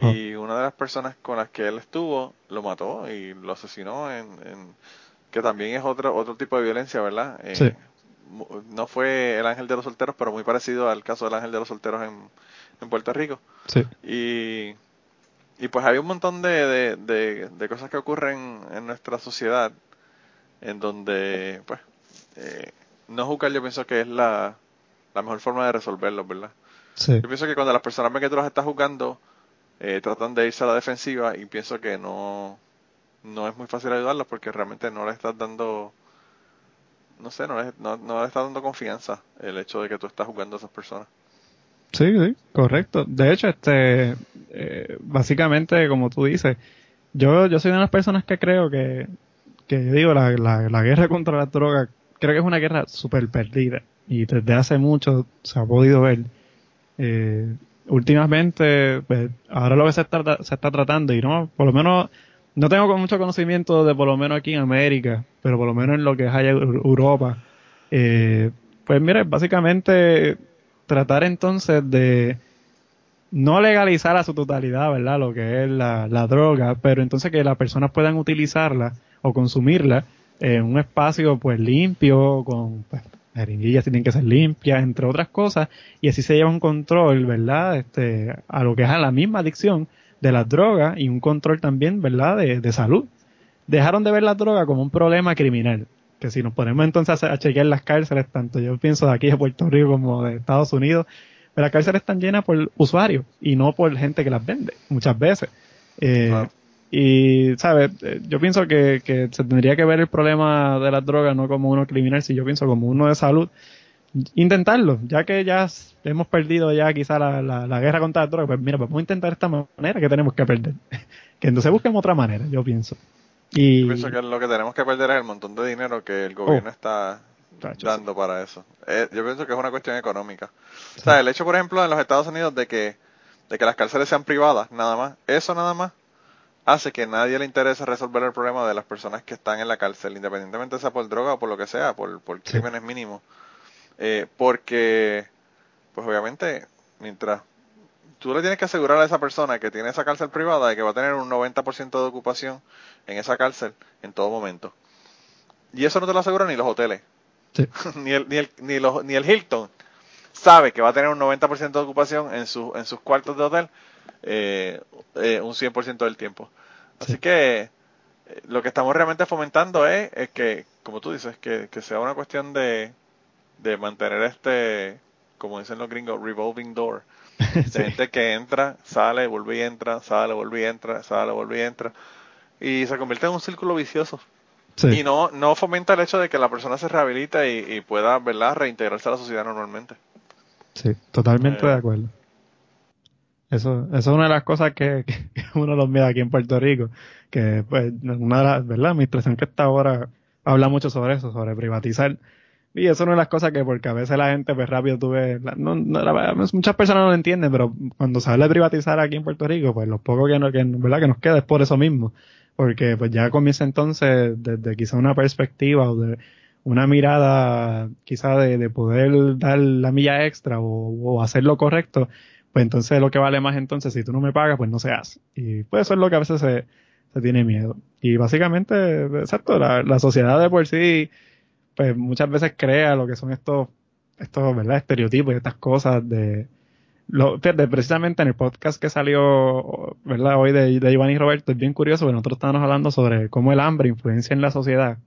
Y una de las personas con las que él estuvo lo mató y lo asesinó en, en- que también es otro otro tipo de violencia, ¿verdad? Eh, Sí. No fue el ángel de los solteros, pero muy parecido al caso del ángel de los solteros en, en Puerto Rico. Sí, Y, y pues hay un montón de, de, de- de cosas que ocurren en nuestra sociedad en donde, pues, eh, no juzgar yo pienso que es la, la mejor forma de resolverlo, ¿verdad? sí. Yo pienso que cuando las personas ven que tú las estás juzgando, eh, tratan de irse a la defensiva y pienso que no, no es muy fácil ayudarlos porque realmente no le estás dando, no sé, no le, no, no le estás dando confianza el hecho de que tú estás jugando a esas personas. Sí, sí, correcto. De hecho, este, eh, básicamente, como tú dices, yo, yo soy de las personas que creo que, que yo digo, la, la, la guerra contra las drogas, creo que es una guerra súper perdida. Y desde hace mucho se ha podido ver. Eh, últimamente, pues, ahora lo que se está, se está tratando, y no, por lo menos, no tengo mucho conocimiento de por lo menos aquí en América, pero por lo menos en lo que es allá Europa, eh, pues mire, básicamente tratar entonces de no legalizar a su totalidad, ¿verdad? Lo que es la, la droga, pero entonces que las personas puedan utilizarla o consumirla en un espacio pues limpio, con pues, jeringuillas tienen que ser limpias, entre otras cosas, y así se lleva un control, ¿verdad? Este, a lo que es a la misma adicción de las drogas y un control también, ¿verdad? De, de salud. Dejaron de ver la droga como un problema criminal. Que si nos ponemos entonces a, chequear las cárceles, tanto yo pienso de aquí de Puerto Rico como de Estados Unidos, pero las cárceles están llenas por usuarios y no por gente que las vende, muchas veces. Eh. Y, ¿sabes? Eh, Yo pienso que, que se tendría que ver el problema de las drogas no como uno criminal, sino yo pienso como uno de salud. Intentarlo, ya que ya hemos perdido ya quizá la, la, la guerra contra las drogas, pues mira, vamos a intentar esta manera que tenemos que perder. que entonces busquemos otra manera, yo pienso. Y, Yo pienso que lo que tenemos que perder es el montón de dinero que el gobierno Oh. está Tacho, dando para eso. Eh, yo pienso que es una cuestión económica. O sea, el hecho, por ejemplo, en los Estados Unidos de que, de que las cárceles sean privadas, nada más, eso nada más hace que nadie le interese resolver el problema de las personas que están en la cárcel, independientemente sea por droga o por lo que sea, por, por Sí. crímenes mínimos. Eh, porque, pues obviamente, mientras tú le tienes que asegurar a esa persona que tiene esa cárcel privada de que va a tener un 90% de ocupación en esa cárcel en todo momento. Y eso no te lo aseguran ni los hoteles. Sí. ni, el, ni, el, ni, los, ni el Hilton sabe que va a tener un 90% de ocupación en, su, en sus cuartos de hotel eh, eh, un 100% del tiempo. Así Sí. que eh, lo que estamos realmente fomentando es, es que, como tú dices, que, que sea una cuestión de, de mantener este, como dicen los gringos, revolving door. De Sí. gente que entra, sale, vuelve y entra, sale, vuelve y entra, sale, vuelve y entra. Y se convierte en un círculo vicioso. Sí. Y no, no fomenta el hecho de que la persona se rehabilita y, y pueda, ¿verdad?, reintegrarse a la sociedad normalmente. Sí, totalmente Eh. de acuerdo. Eso, eso es una de las cosas que, que uno los mira aquí en Puerto Rico, que pues una de las, ¿verdad? La administración que está ahora habla mucho sobre eso, sobre privatizar. Y eso es una de las cosas que porque a veces la gente pues rápido tuve, no, no, muchas personas no lo entienden, pero cuando se habla de privatizar aquí en Puerto Rico, pues lo poco que, no- que, ¿verdad? que nos queda es por eso mismo. Porque pues ya comienza entonces desde quizá una perspectiva o de una mirada quizá de, de poder dar la milla extra o, o hacer lo correcto, pues entonces lo que vale más entonces, si tú no me pagas, pues no se hace. Y pues eso es lo que a veces se, tiene miedo. Y básicamente, exacto, la, sociedad de por sí, pues muchas veces crea lo que son estos, estos, ¿verdad? Estereotipos y estas cosas de, lo, fíjate, precisamente en el podcast que salió, ¿verdad? Hoy de, de Iván y Roberto, es bien curioso, porque nosotros estábamos hablando sobre cómo el hambre influencia en la sociedad.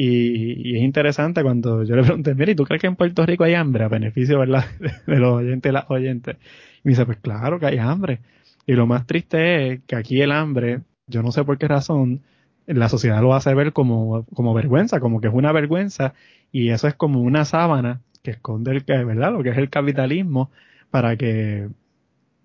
Y, es interesante cuando yo le pregunté, mira, ¿y tú crees que en Puerto Rico hay hambre a beneficio, verdad, de los oyentes y las oyentes? Y me dice, pues claro que hay hambre. Y lo más triste es que aquí el hambre, yo no sé por qué razón, la sociedad lo hace ver como, como vergüenza, como que es una vergüenza, y eso es como una sábana que esconde el, ¿verdad? lo que es el capitalismo para que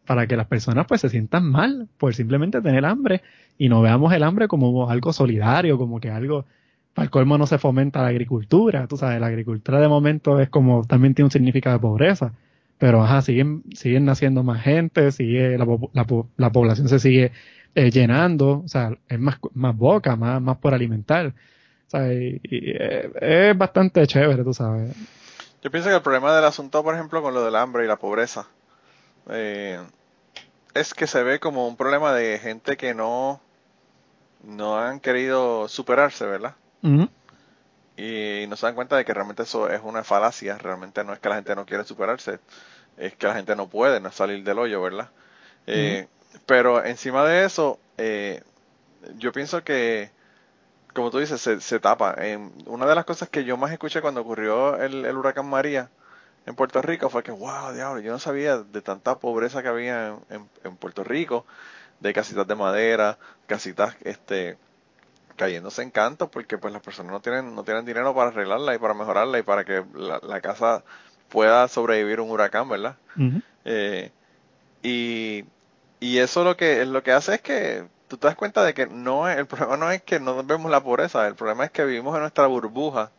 para que las personas pues se sientan mal por simplemente tener hambre y no veamos el hambre como algo solidario, como que algo para el colmo no se fomenta la agricultura, tú sabes, la agricultura de momento es como, también tiene un significado de pobreza, pero ajá, siguen, naciendo más gente, sigue, la, la, población se sigue eh, llenando, o sea, es más, más boca, más, más por alimentar, o sea, eh, es bastante chévere, tú sabes. Yo pienso que el problema del asunto, por ejemplo, con lo del hambre y la pobreza, eh, es que se ve como un problema de gente que no, no han querido superarse, ¿verdad? Y no se dan cuenta de que realmente eso es una falacia, realmente no es que la gente no quiere superarse, es que la gente no puede no salir del hoyo, ¿verdad? Eh, pero encima de eso, eh, yo pienso que, como tú dices, se, se tapa. una de las cosas que yo más escuché cuando ocurrió el, huracán María en Puerto Rico fue que, wow, diablo, yo no sabía de tanta pobreza que había en, en Puerto Rico, de casitas de madera, casitas, este, cayéndose en canto porque pues las personas no tienen no tienen dinero para arreglarla y para mejorarla y para que la, casa pueda sobrevivir un huracán verdad eh, y y eso lo que lo que hace es que tú te das cuenta de que no es, el problema no es que no vemos la pobreza el problema es que vivimos en nuestra burbuja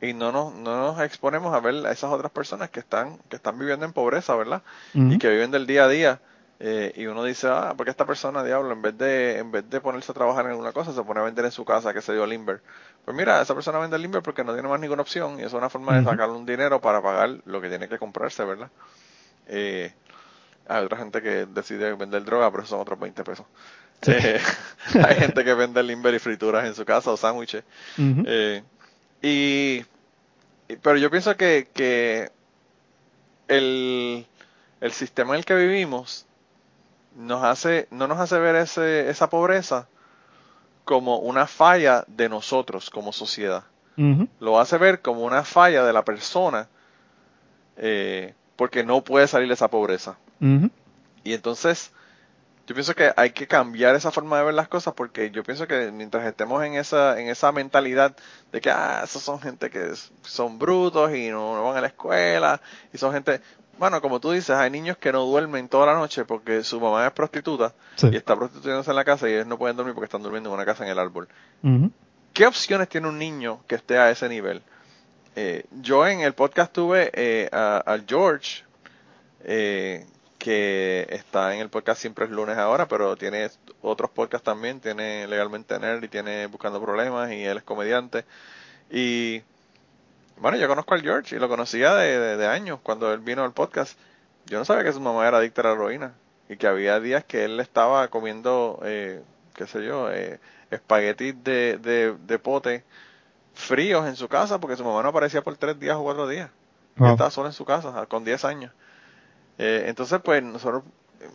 y no nos no nos exponemos a ver a esas otras personas que están que están viviendo en pobreza verdad y que viven del día a día eh, y uno dice, ah, porque esta persona, diablo, en vez de en vez de ponerse a trabajar en alguna cosa, se pone a vender en su casa, que se dio Limber. Pues mira, esa persona vende Limber porque no tiene más ninguna opción y es una forma de sacarle un dinero para pagar lo que tiene que comprarse, ¿verdad? Eh, hay otra gente que decide vender droga, pero son otros 20 pesos. Eh, hay gente que vende Limber y frituras en su casa o sándwiches. y, pero yo pienso que, que el, el sistema en el que vivimos nos hace, no nos hace ver ese, esa pobreza como una falla de nosotros como sociedad. Lo hace ver como una falla de la persona eh, porque no puede salir de esa pobreza. Y entonces, yo pienso que hay que cambiar esa forma de ver las cosas porque yo pienso que mientras estemos en esa, en esa mentalidad de que, ah, esos son gente que son brutos y no, no van a la escuela y son gente, bueno, como tú dices, hay niños que no duermen toda la noche porque su mamá es prostituta y está prostituyéndose en la casa y ellos no pueden dormir porque están durmiendo en una casa en el árbol. ¿Qué opciones tiene un niño que esté a ese nivel? Eh, yo en el podcast tuve eh, a, George, eh, que está en el podcast siempre es lunes ahora, pero tiene otros podcasts también, tiene Legalmente Nerd y tiene Buscando Problemas y él es comediante. Y bueno, yo conozco al George y lo conocía de, años cuando él vino al podcast. Yo no sabía que su mamá era adicta a la heroína y que había días que él estaba comiendo, eh, qué sé yo, eh, espaguetis de, de, pote fríos en su casa porque su mamá no aparecía por tres días o cuatro días. Estaba solo en su casa con 10 años. Eh, entonces, pues nosotros,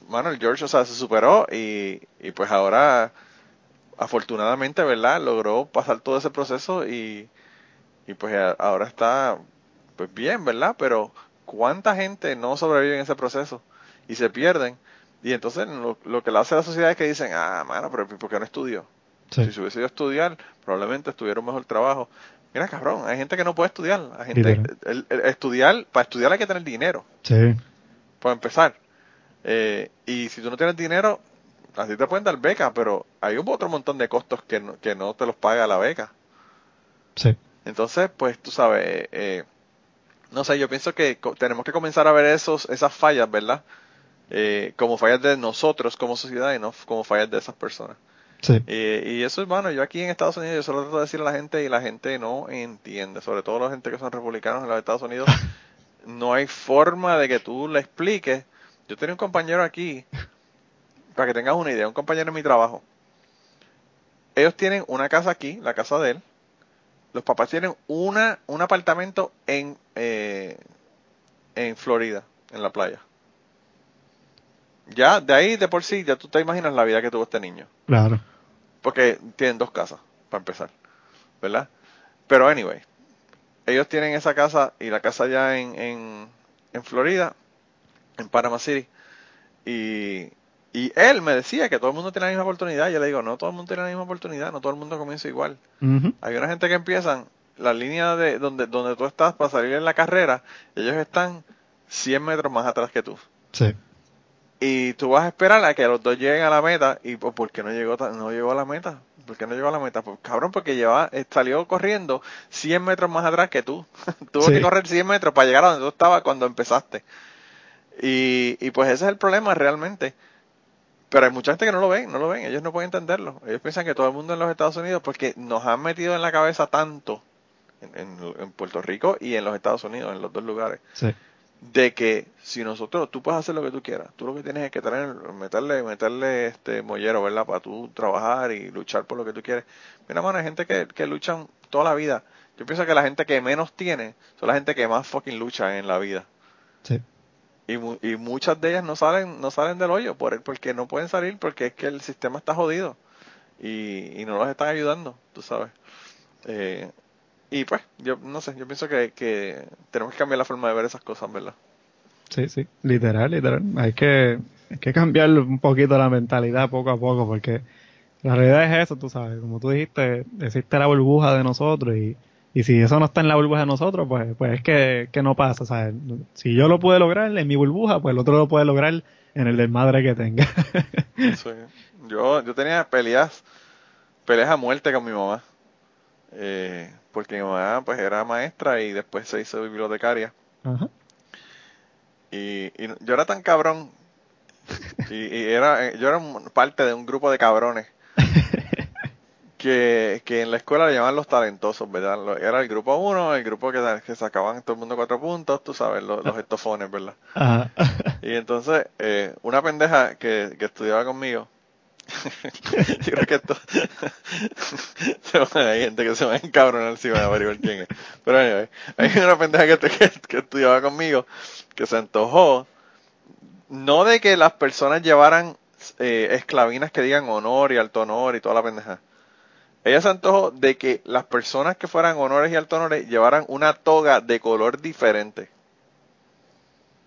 bueno, el George, o sea, se superó y, y pues ahora, afortunadamente, ¿verdad? Logró pasar todo ese proceso y y pues ahora está pues bien, ¿verdad? Pero ¿cuánta gente no sobrevive en ese proceso y se pierden? Y entonces lo, que le hace a la sociedad es que dicen, ah, mano, pero ¿por qué no estudió? Si se hubiese ido a estudiar, probablemente estuviera un mejor trabajo. Mira, cabrón, hay gente que no puede estudiar. Hay gente, estudiar, para estudiar hay que tener dinero. Sí. Para empezar. Eh, y si tú no tienes dinero, así te pueden dar beca, pero hay un otro montón de costos que no, que no te los paga la beca. Sí. Entonces, pues tú sabes, eh, no sé, yo pienso que tenemos que comenzar a ver esos, esas fallas, ¿verdad? Eh, como fallas de nosotros como sociedad y no como fallas de esas personas. Sí. y eso, bueno, yo aquí en Estados Unidos, yo solo trato de decir a la gente y la gente no entiende, sobre todo la gente que son republicanos en los Estados Unidos, no hay forma de que tú le expliques. Yo tenía un compañero aquí, para que tengas una idea, un compañero en mi trabajo. Ellos tienen una casa aquí, la casa de él, los papás tienen una, un apartamento en, eh, en Florida, en la playa. Ya, de ahí de por sí, ya tú te imaginas la vida que tuvo este niño. Claro. Porque tienen dos casas, para empezar. ¿Verdad? Pero anyway, ellos tienen esa casa y la casa allá en, en, en Florida, en Panama City. Y, y él me decía que todo el mundo tiene la misma oportunidad. Yo le digo, no todo el mundo tiene la misma oportunidad, no todo el mundo comienza igual. Hay una gente que empiezan la línea de donde, donde tú estás para salir en la carrera, ellos están 100 metros más atrás que tú. Sí. Y tú vas a esperar a que los dos lleguen a la meta. ¿Y pues, por qué no llegó, no llegó a la meta? ¿Por qué no llegó a la meta? Pues cabrón, porque lleva, eh, salió corriendo 100 metros más atrás que tú. Tuvo Sí. que correr 100 metros para llegar a donde tú estabas cuando empezaste. Y, y pues ese es el problema realmente. Pero hay mucha gente que no lo ven, no lo ven, ellos no pueden entenderlo. Ellos piensan que todo el mundo en los Estados Unidos, porque nos han metido en la cabeza tanto en, en- en Puerto Rico y en los Estados Unidos, en los dos lugares, Sí. de que si nosotros, tú puedes hacer lo que tú quieras, tú lo que tienes es que tener, meterle, meterle este mollero, ¿verdad? Para tú trabajar y luchar por lo que tú quieres. Mira, mano, hay gente que, que luchan toda la vida. Yo pienso que la gente que menos tiene son la gente que más fucking lucha en la vida. Sí. Y, mu- y muchas de ellas no salen, no salen del hoyo por porque no pueden salir porque es que el sistema está jodido y, y no los están ayudando, tú sabes. Eh, y pues, yo no sé, yo pienso que, que tenemos que cambiar la forma de ver esas cosas, ¿verdad? Sí, sí, literal, literal. Hay que, hay que cambiar un poquito la mentalidad poco a poco, porque la realidad es eso, tú sabes. Como tú dijiste, existe la burbuja de nosotros y, y si eso no está en la burbuja de nosotros, pues, pues es que, que no pasa, ¿sabes? Si yo lo pude lograr en mi burbuja, pues el otro lo puede lograr en el desmadre que tenga. Sí. Yo, yo tenía peleas, peleas a muerte con mi mamá. Eh, porque mi mamá pues era maestra y después se hizo bibliotecaria. Ajá. Y, y yo era tan cabrón. Y, y era, eh, yo era parte de un grupo de cabrones. Que, que en la escuela le llamaban los talentosos, ¿verdad? Era el grupo uno, el grupo que, que sacaban todo el mundo cuatro puntos, tú sabes, los, los estofones, ¿verdad? Ajá. Y entonces, eh, una pendeja que, que estudiaba conmigo, yo creo que esto, hay gente que se va a encabronar si van a averiguar quién es. Pero anyway, hay una pendeja que, que, que estudiaba conmigo que se antojó, no de que las personas llevaran eh, esclavinas que digan honor y alto honor y toda la pendeja. Ella se antojó de que las personas que fueran honores y alto honores llevaran una toga de color diferente.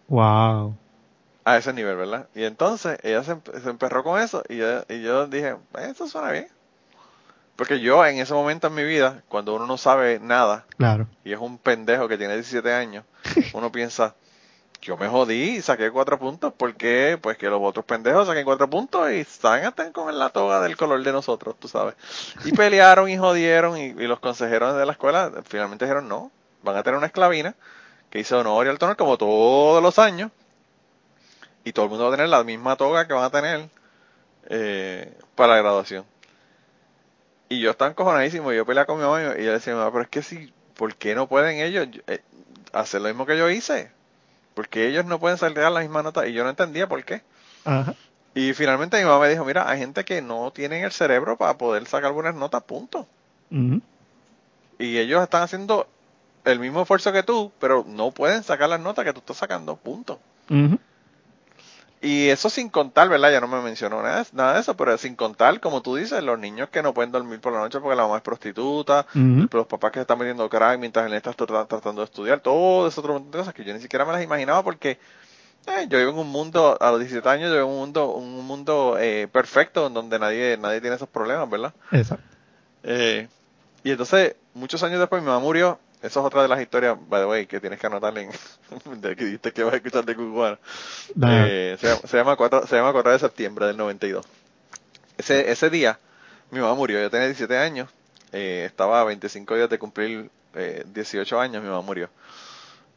Wow. a ese nivel, ¿verdad? Y entonces ella se, empe- se emperró con eso y yo, y yo dije, eso suena bien. Porque yo en ese momento en mi vida, cuando uno no sabe nada Claro. y es un pendejo que tiene 17 años, uno piensa, yo me jodí y saqué cuatro puntos porque pues que los otros pendejos saquen cuatro puntos y están hasta con la toga del color de nosotros, tú sabes. Y pelearon y jodieron y, los consejeros de la escuela finalmente dijeron, no, van a tener una esclavina que hizo honor y alto honor como todos los años y todo el mundo va a tener la misma toga que van a tener eh, para la graduación. Y yo estaba encojonadísimo, yo peleaba con mi mamá y yo decía, mamá, pero es que si, ¿por qué no pueden ellos eh, hacer lo mismo que yo hice? Porque ellos no pueden salir la misma nota y yo no entendía por qué. Ajá. Y finalmente mi mamá me dijo, mira, hay gente que no tienen el cerebro para poder sacar buenas notas, punto. Y ellos están haciendo el mismo esfuerzo que tú, pero no pueden sacar las notas que tú estás sacando, punto. Ujú. Y eso sin contar, ¿verdad? Ya no me mencionó nada, nada de eso, pero sin contar, como tú dices, los niños que no pueden dormir por la noche porque la mamá es prostituta, los papás que se están metiendo crack mientras él está tra- tratando de estudiar, todo ese otro montón de cosas que yo ni siquiera me las imaginaba porque eh, yo vivo en un mundo, a los 17 años, yo vivo en un mundo, un mundo eh, perfecto en donde nadie, nadie tiene esos problemas, ¿verdad? Exacto. Eh, y entonces, muchos años después, mi mamá murió. Esa es otra de las historias, by the way, que tienes que anotarle en, de que dijiste que vas a escuchar de Cubana. Eh, se, llama, se, llama 4, se llama 4 de septiembre del 92. Ese, ese día, mi mamá murió. Yo tenía 17 años. eh, estaba a 25 días de cumplir eh, 18 años. Mi mamá murió.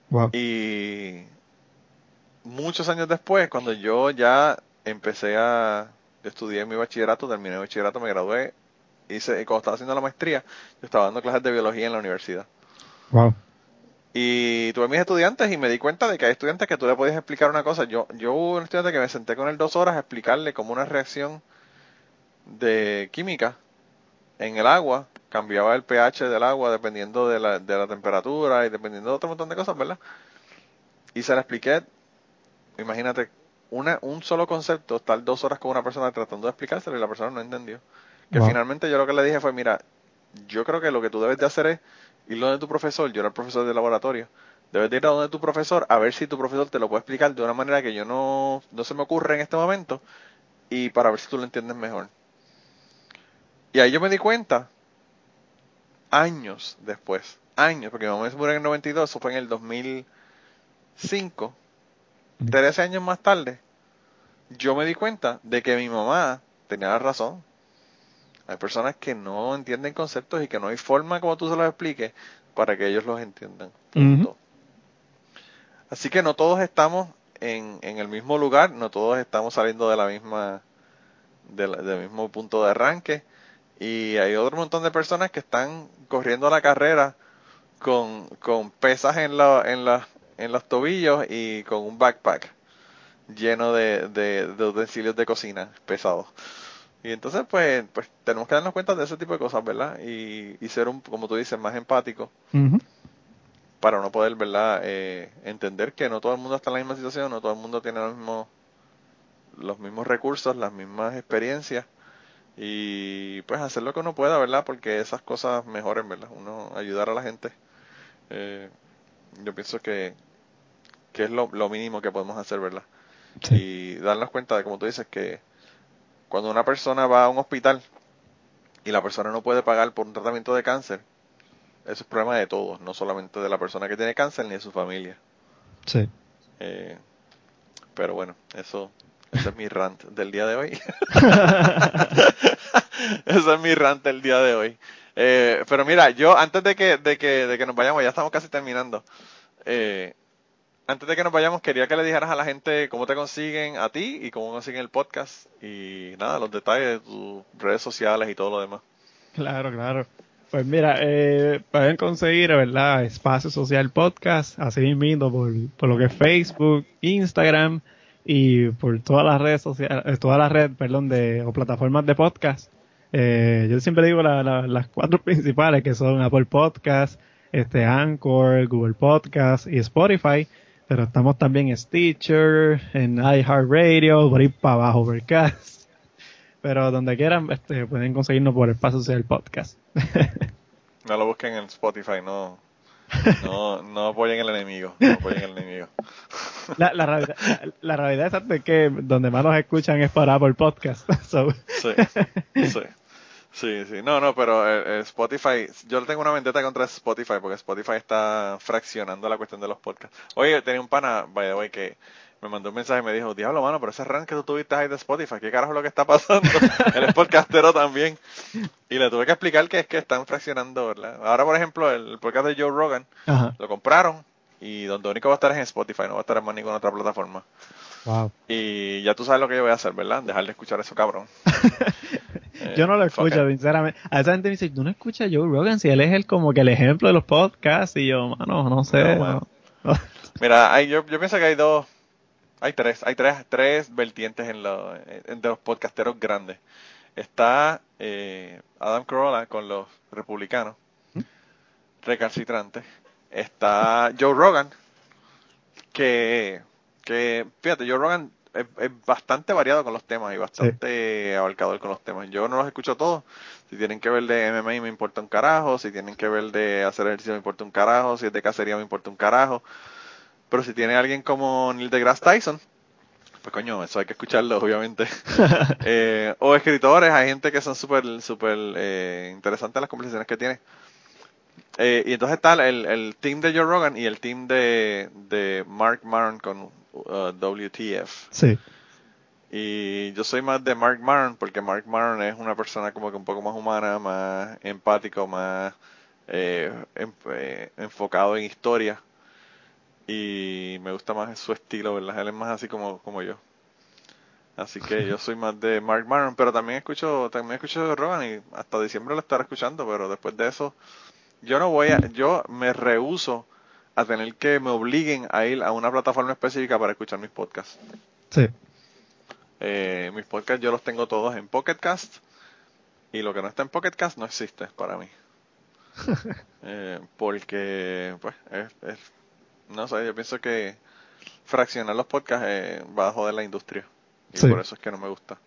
Wow. Y muchos años después, cuando yo ya empecé a estudiar mi bachillerato, terminé el bachillerato, me gradué, hice, y cuando estaba haciendo la maestría, yo estaba dando clases de biología en la universidad. Wow. Y tuve mis estudiantes y me di cuenta de que hay estudiantes que tú le podías explicar una cosa. Yo, yo hubo un estudiante que me senté con él dos horas a explicarle cómo una reacción de química en el agua cambiaba el pH del agua dependiendo de la, de la temperatura y dependiendo de otro montón de cosas, ¿verdad? Y se la expliqué, imagínate, una, un solo concepto, estar dos horas con una persona tratando de explicárselo y la persona no entendió. Que Wow. finalmente yo lo que le dije fue, mira, yo creo que lo que tú debes de hacer es ir donde tu profesor, yo era el profesor de laboratorio, debes de ir a donde tu profesor a ver si tu profesor te lo puede explicar de una manera que yo no, no se me ocurre en este momento y para ver si tú lo entiendes mejor. Y ahí yo me di cuenta, años después, años, porque mi mamá se murió en el 92, eso fue en el 2005, 13 años más tarde, yo me di cuenta de que mi mamá tenía la razón. Hay personas que no entienden conceptos y que no hay forma como tú se los expliques para que ellos los entiendan. Punto. Así que no todos estamos en, en, el mismo lugar, no todos estamos saliendo de la misma, del mismo punto de arranque. Y hay otro montón de personas que están corriendo la carrera con, con pesas en, la, en, la, en los tobillos y con un backpack lleno de, de utensilios de cocina pesados. Y entonces, pues, pues tenemos que darnos cuenta de ese tipo de cosas, ¿verdad? Y, y ser, un, como tú dices, más empático para no poder, ¿verdad? Eh, entender que no todo el mundo está en la misma situación, no todo el mundo tiene los mismos, los mismos recursos, las mismas experiencias. Y pues hacer lo que uno pueda, ¿verdad? Porque esas cosas mejoren, ¿verdad? Uno ayudar a la gente. Eh, yo pienso que, que es lo, lo mínimo que podemos hacer, ¿verdad? Y darnos cuenta de, como tú dices, que cuando una persona va a un hospital y la persona no puede pagar por un tratamiento de cáncer, eso es problema de todos, no solamente de la persona que tiene cáncer ni de su familia. Sí. Eh, pero bueno, eso, ese es mi rant del día de hoy. ese es mi rant del día de hoy. Eh, pero mira, yo antes de que, de que, de que nos vayamos, ya estamos casi terminando. Eh, antes de que nos vayamos, quería que le dijeras a la gente cómo te consiguen a ti y cómo consiguen el podcast y nada, los detalles de tus redes sociales y todo lo demás. Claro, claro. Pues mira, eh, pueden conseguir, ¿verdad? Espacio Social Podcast, así mismo por, por lo que es Facebook, Instagram y por todas las redes sociales, eh, todas las redes, perdón, de, o plataformas de podcast. Eh, yo siempre digo las cuatro principales que son Apple Podcast, este Anchor, Google Podcast y Spotify pero estamos también en Stitcher, en iHeartRadio, por ahí para abajo, Overcast. Pero donde quieran, este, pueden conseguirnos por el paso del podcast. no lo busquen en Spotify, no. No, no apoyen al enemigo, no apoyen al enemigo. La, la, realidad, la, realidad es que donde más nos escuchan es para Apple Podcast. Sí, sí. Sí, sí, no, no, pero eh, eh, Spotify, yo tengo una vendetta contra Spotify porque Spotify está fraccionando la cuestión de los podcasts. Oye, tenía un pana, by the way, que me mandó un mensaje y me dijo, diablo, mano, pero ese run que tú tuviste ahí de Spotify, ¿qué carajo es lo que está pasando? Él es podcastero también. Y le tuve que explicar que es que están fraccionando, ¿verdad? Ahora, por ejemplo, el podcast de Joe Rogan, lo compraron y donde único va a estar es en Spotify, no va a estar en más ninguna otra plataforma. Wow. Y ya tú sabes lo que yo voy a hacer, ¿verdad? Dejar de escuchar eso, cabrón. yo no lo escucho, sinceramente. A esa gente me dice, ¿tú no escuchas a Joe Rogan? Si él es el como que el ejemplo de los podcasts. Y yo, mano, no sé. Mira, hay, yo, yo pienso que hay dos, hay tres, hay tres, tres vertientes en, lo, en los podcasteros grandes. Está eh, Adam Carolla con los republicanos, ¿Mm? recalcitrantes. Está Joe Rogan, que, que, fíjate, Joe Rogan es, bastante variado con los temas y bastante abarcador con los temas. Yo no los escucho todos. Si tienen que ver de MMA me importa un carajo, si tienen que ver de hacer ejercicio me importa un carajo, si es de cacería me importa un carajo. Pero si tiene alguien como Neil deGrasse Tyson, pues coño, eso hay que escucharlo, obviamente. eh, o escritores, hay gente que son súper, súper eh, interesantes las conversaciones que tiene. Eh, y entonces está el, el team de Joe Rogan y el team de, de Mark Maron con Uh, WTF. Sí. Y yo soy más de Mark Maron porque Mark Maron es una persona como que un poco más humana, más empático, más eh, eh, enfocado en historia. Y me gusta más su estilo, ¿verdad? Él es más así como, como yo. Así que yo soy más de Mark Maron, pero también escucho, también escucho de Rogan y hasta diciembre lo estaré escuchando, pero después de eso, yo no voy a, yo me rehuso a tener que me obliguen a ir a una plataforma específica para escuchar mis podcasts. Sí. Eh, mis podcasts yo los tengo todos en Pocketcast y lo que no está en Pocketcast no existe para mí. eh, porque, pues, es, no sé, yo pienso que fraccionar los podcasts eh, va a joder la industria. Y por eso es que no me gusta.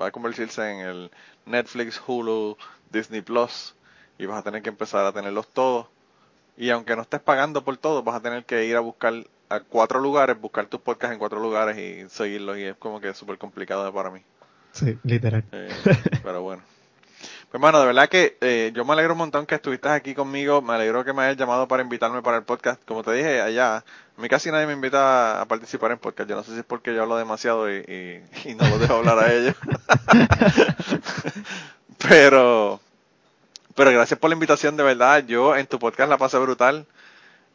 Va a convertirse en el Netflix, Hulu, Disney Plus y vas a tener que empezar a tenerlos todos Y aunque no estés pagando por todo, vas a tener que ir a buscar a cuatro lugares, buscar tus podcasts en cuatro lugares y seguirlos. Y es como que súper complicado para mí. Sí, literal. Eh, pero bueno. Pues, hermano, de verdad que eh, yo me alegro un montón que estuviste aquí conmigo. Me alegro que me hayas llamado para invitarme para el podcast. Como te dije allá, a mí casi nadie me invita a participar en podcast. Yo no sé si es porque yo hablo demasiado y, y, y no los dejo hablar a ellos. pero, pero gracias por la invitación, de verdad. Yo en tu podcast la pasé brutal.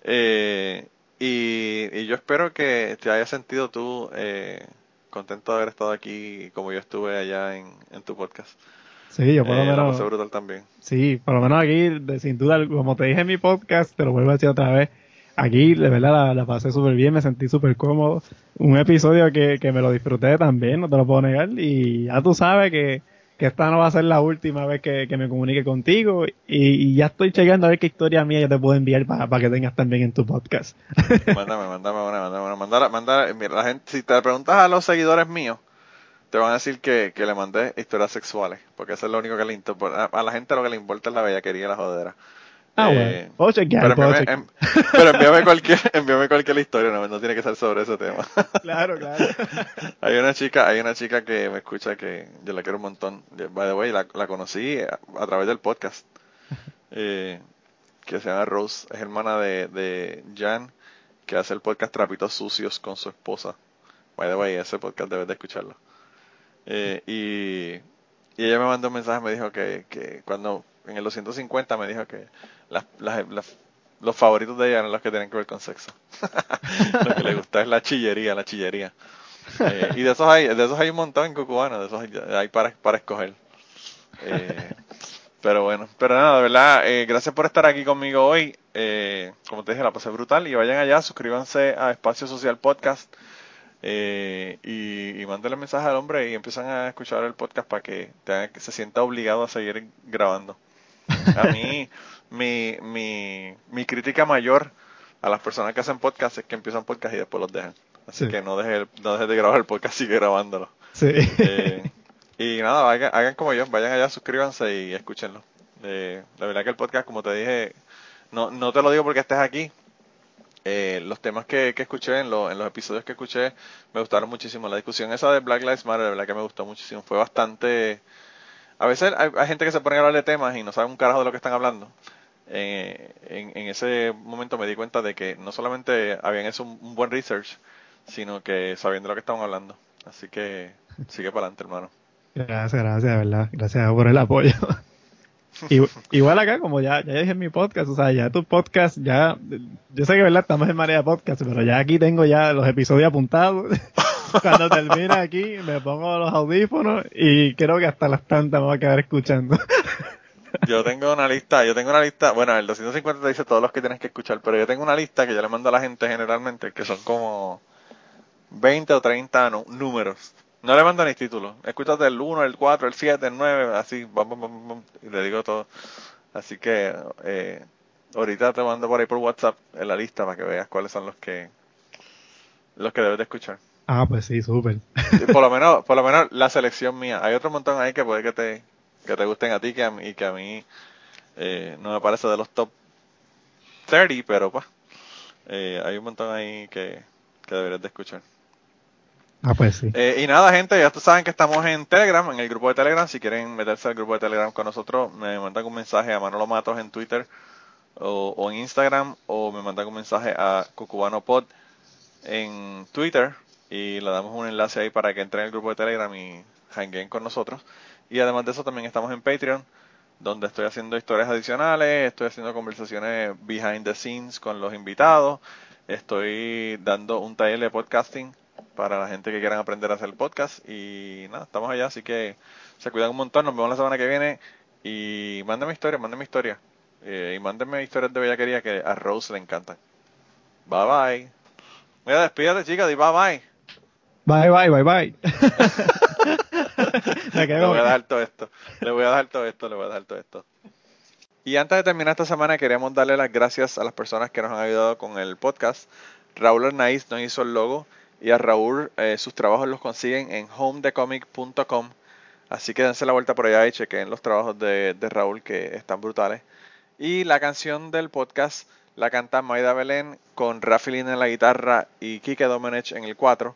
Eh, y, y yo espero que te hayas sentido tú eh, contento de haber estado aquí como yo estuve allá en, en tu podcast. Sí, yo por lo Eh, la menos. pasé brutal también. Sí, por lo menos aquí, de- sin duda, como te dije en mi podcast, te lo vuelvo a decir otra vez. Aquí, de verdad, la, la pasé súper bien, me sentí súper cómodo. Un episodio que, que me lo disfruté también, no te lo puedo negar. Y ya tú sabes que, que esta no va a ser la última vez que, que me comunique contigo. Y, ya estoy chequeando a ver qué historia mía yo te puedo enviar para que tengas también en tu podcast. Mándame, mándame una, mándame una. Mandar, mandar, mira, la gente, si te preguntas a los seguidores míos, te van a decir que, que le mandé historias sexuales, porque eso es lo único que le importa. A, a la gente lo que le importa es la bellaquería y la jodera. Ah, Eh, bueno. Puedo chequear, pero, envíame, chequear. pero envíame cualquier, envíame cualquier historia, no, no tiene que ser sobre ese tema. Claro, claro. hay una chica, hay una chica que me escucha que yo la quiero un montón. By the way, la, la conocí a, a través del podcast. Eh, que se llama Rose, es hermana de, de Jan, que hace el podcast Trapitos Sucios con su esposa. By the way, ese podcast debes de escucharlo. Eh, y, y ella me mandó un mensaje, me dijo que, que cuando en el 250 me dijo que las, las- las- los favoritos de ella eran los que tienen que ver con sexo. Lo que le gusta es la chillería, la chillería. Eh, y de esos hay, de esos hay un montón en Cucubano, de esos hay, hay para, para escoger. Eh, pero bueno, pero nada, de verdad, eh, gracias por estar aquí conmigo hoy. Eh, como te dije, la pasé brutal y vayan allá, suscríbanse a Espacio Social Podcast y, y mándenle mensaje al hombre y empiezan a escuchar el podcast para que se sienta obligado a seguir grabando. A mí, mi, mi, mi crítica mayor a las personas que hacen podcast es que empiezan podcast y después los dejan. Así Sí. que no dejes no dejes de grabar el podcast, sigue grabándolo. Sí. Eh, y nada, hagan, hagan como yo, vayan allá, suscríbanse y escúchenlo. Eh, la verdad que el podcast, como te dije, no, no te lo digo porque estés aquí. Eh, los temas que, que escuché en, lo- en los episodios que escuché me gustaron muchísimo. La discusión esa de Black Lives Matter, la verdad que me gustó muchísimo. Fue bastante... A veces hay, gente que se pone a hablar de temas y no sabe un carajo de lo que están hablando. Eh, en, ese momento me di cuenta de que no solamente habían hecho un, buen research, sino que sabían de lo que estaban hablando. Así que sigue para adelante, hermano. Gracias, gracias, de verdad. Gracias por el apoyo. Igual acá, como ya, ya dije en mi podcast, o sea, ya tu podcast, ya, yo sé que verdad estamos en Marea Podcast, pero ya aquí tengo ya los episodios apuntados. Cuando termine aquí, me pongo los audífonos y creo que hasta las tantas me voy a quedar escuchando. Yo tengo una lista, yo tengo una lista, bueno, el 250 te dice todos los que tienes que escuchar, pero yo tengo una lista que yo le mando a la gente generalmente, que son como 20 o 30 nu- números. No le mando ni títulos. Escúchate el 1, el 4, el 7, el 9, así, bam, bam, bam, y le digo todo. Así que eh, ahorita te mando por ahí por WhatsApp en la lista para que veas cuáles son los que los que debes de escuchar. Ah, pues sí, súper. Por lo menos, por lo menos la selección mía. Hay otro montón ahí que puede que te, que te gusten a ti que a mí, y que a mí eh, no me parece de los top 30, pero pues eh, hay un montón ahí que, que deberías de escuchar. Ah, pues sí. Eh, y nada, gente, ya ustedes saben que estamos en Telegram, en el grupo de Telegram. Si quieren meterse al grupo de Telegram con nosotros, me mandan un mensaje a Manolo Matos en Twitter o, o en Instagram, o me mandan un mensaje a Cucubano Pod en Twitter y le damos un enlace ahí para que entren al grupo de Telegram y hanguen con nosotros. Y además de eso, también estamos en Patreon, donde estoy haciendo historias adicionales, estoy haciendo conversaciones behind the scenes con los invitados, estoy dando un taller de podcasting para la gente que quieran aprender a hacer podcast y nada, estamos allá, así que se cuidan un montón, nos vemos la semana que viene y mándenme historias, mándenme historias eh, y mándenme historias de bellaquería que a Rose le encantan. Bye bye. Mira, despídate chica, di bye bye. Bye, bye, bye, bye. le voy a dar todo esto. Le voy a dar todo esto, le voy a dar todo esto. Y antes de terminar esta semana, queremos darle las gracias a las personas que nos han ayudado con el podcast. Raúl Arnaiz nos hizo el logo y a Raúl eh, sus trabajos los consiguen en homedecomic.com. Así que dense la vuelta por allá y chequen los trabajos de, Raúl que están brutales. Y la canción del podcast la canta Maida Belén con Rafi Lin en la guitarra y Kike Domenech en el 4.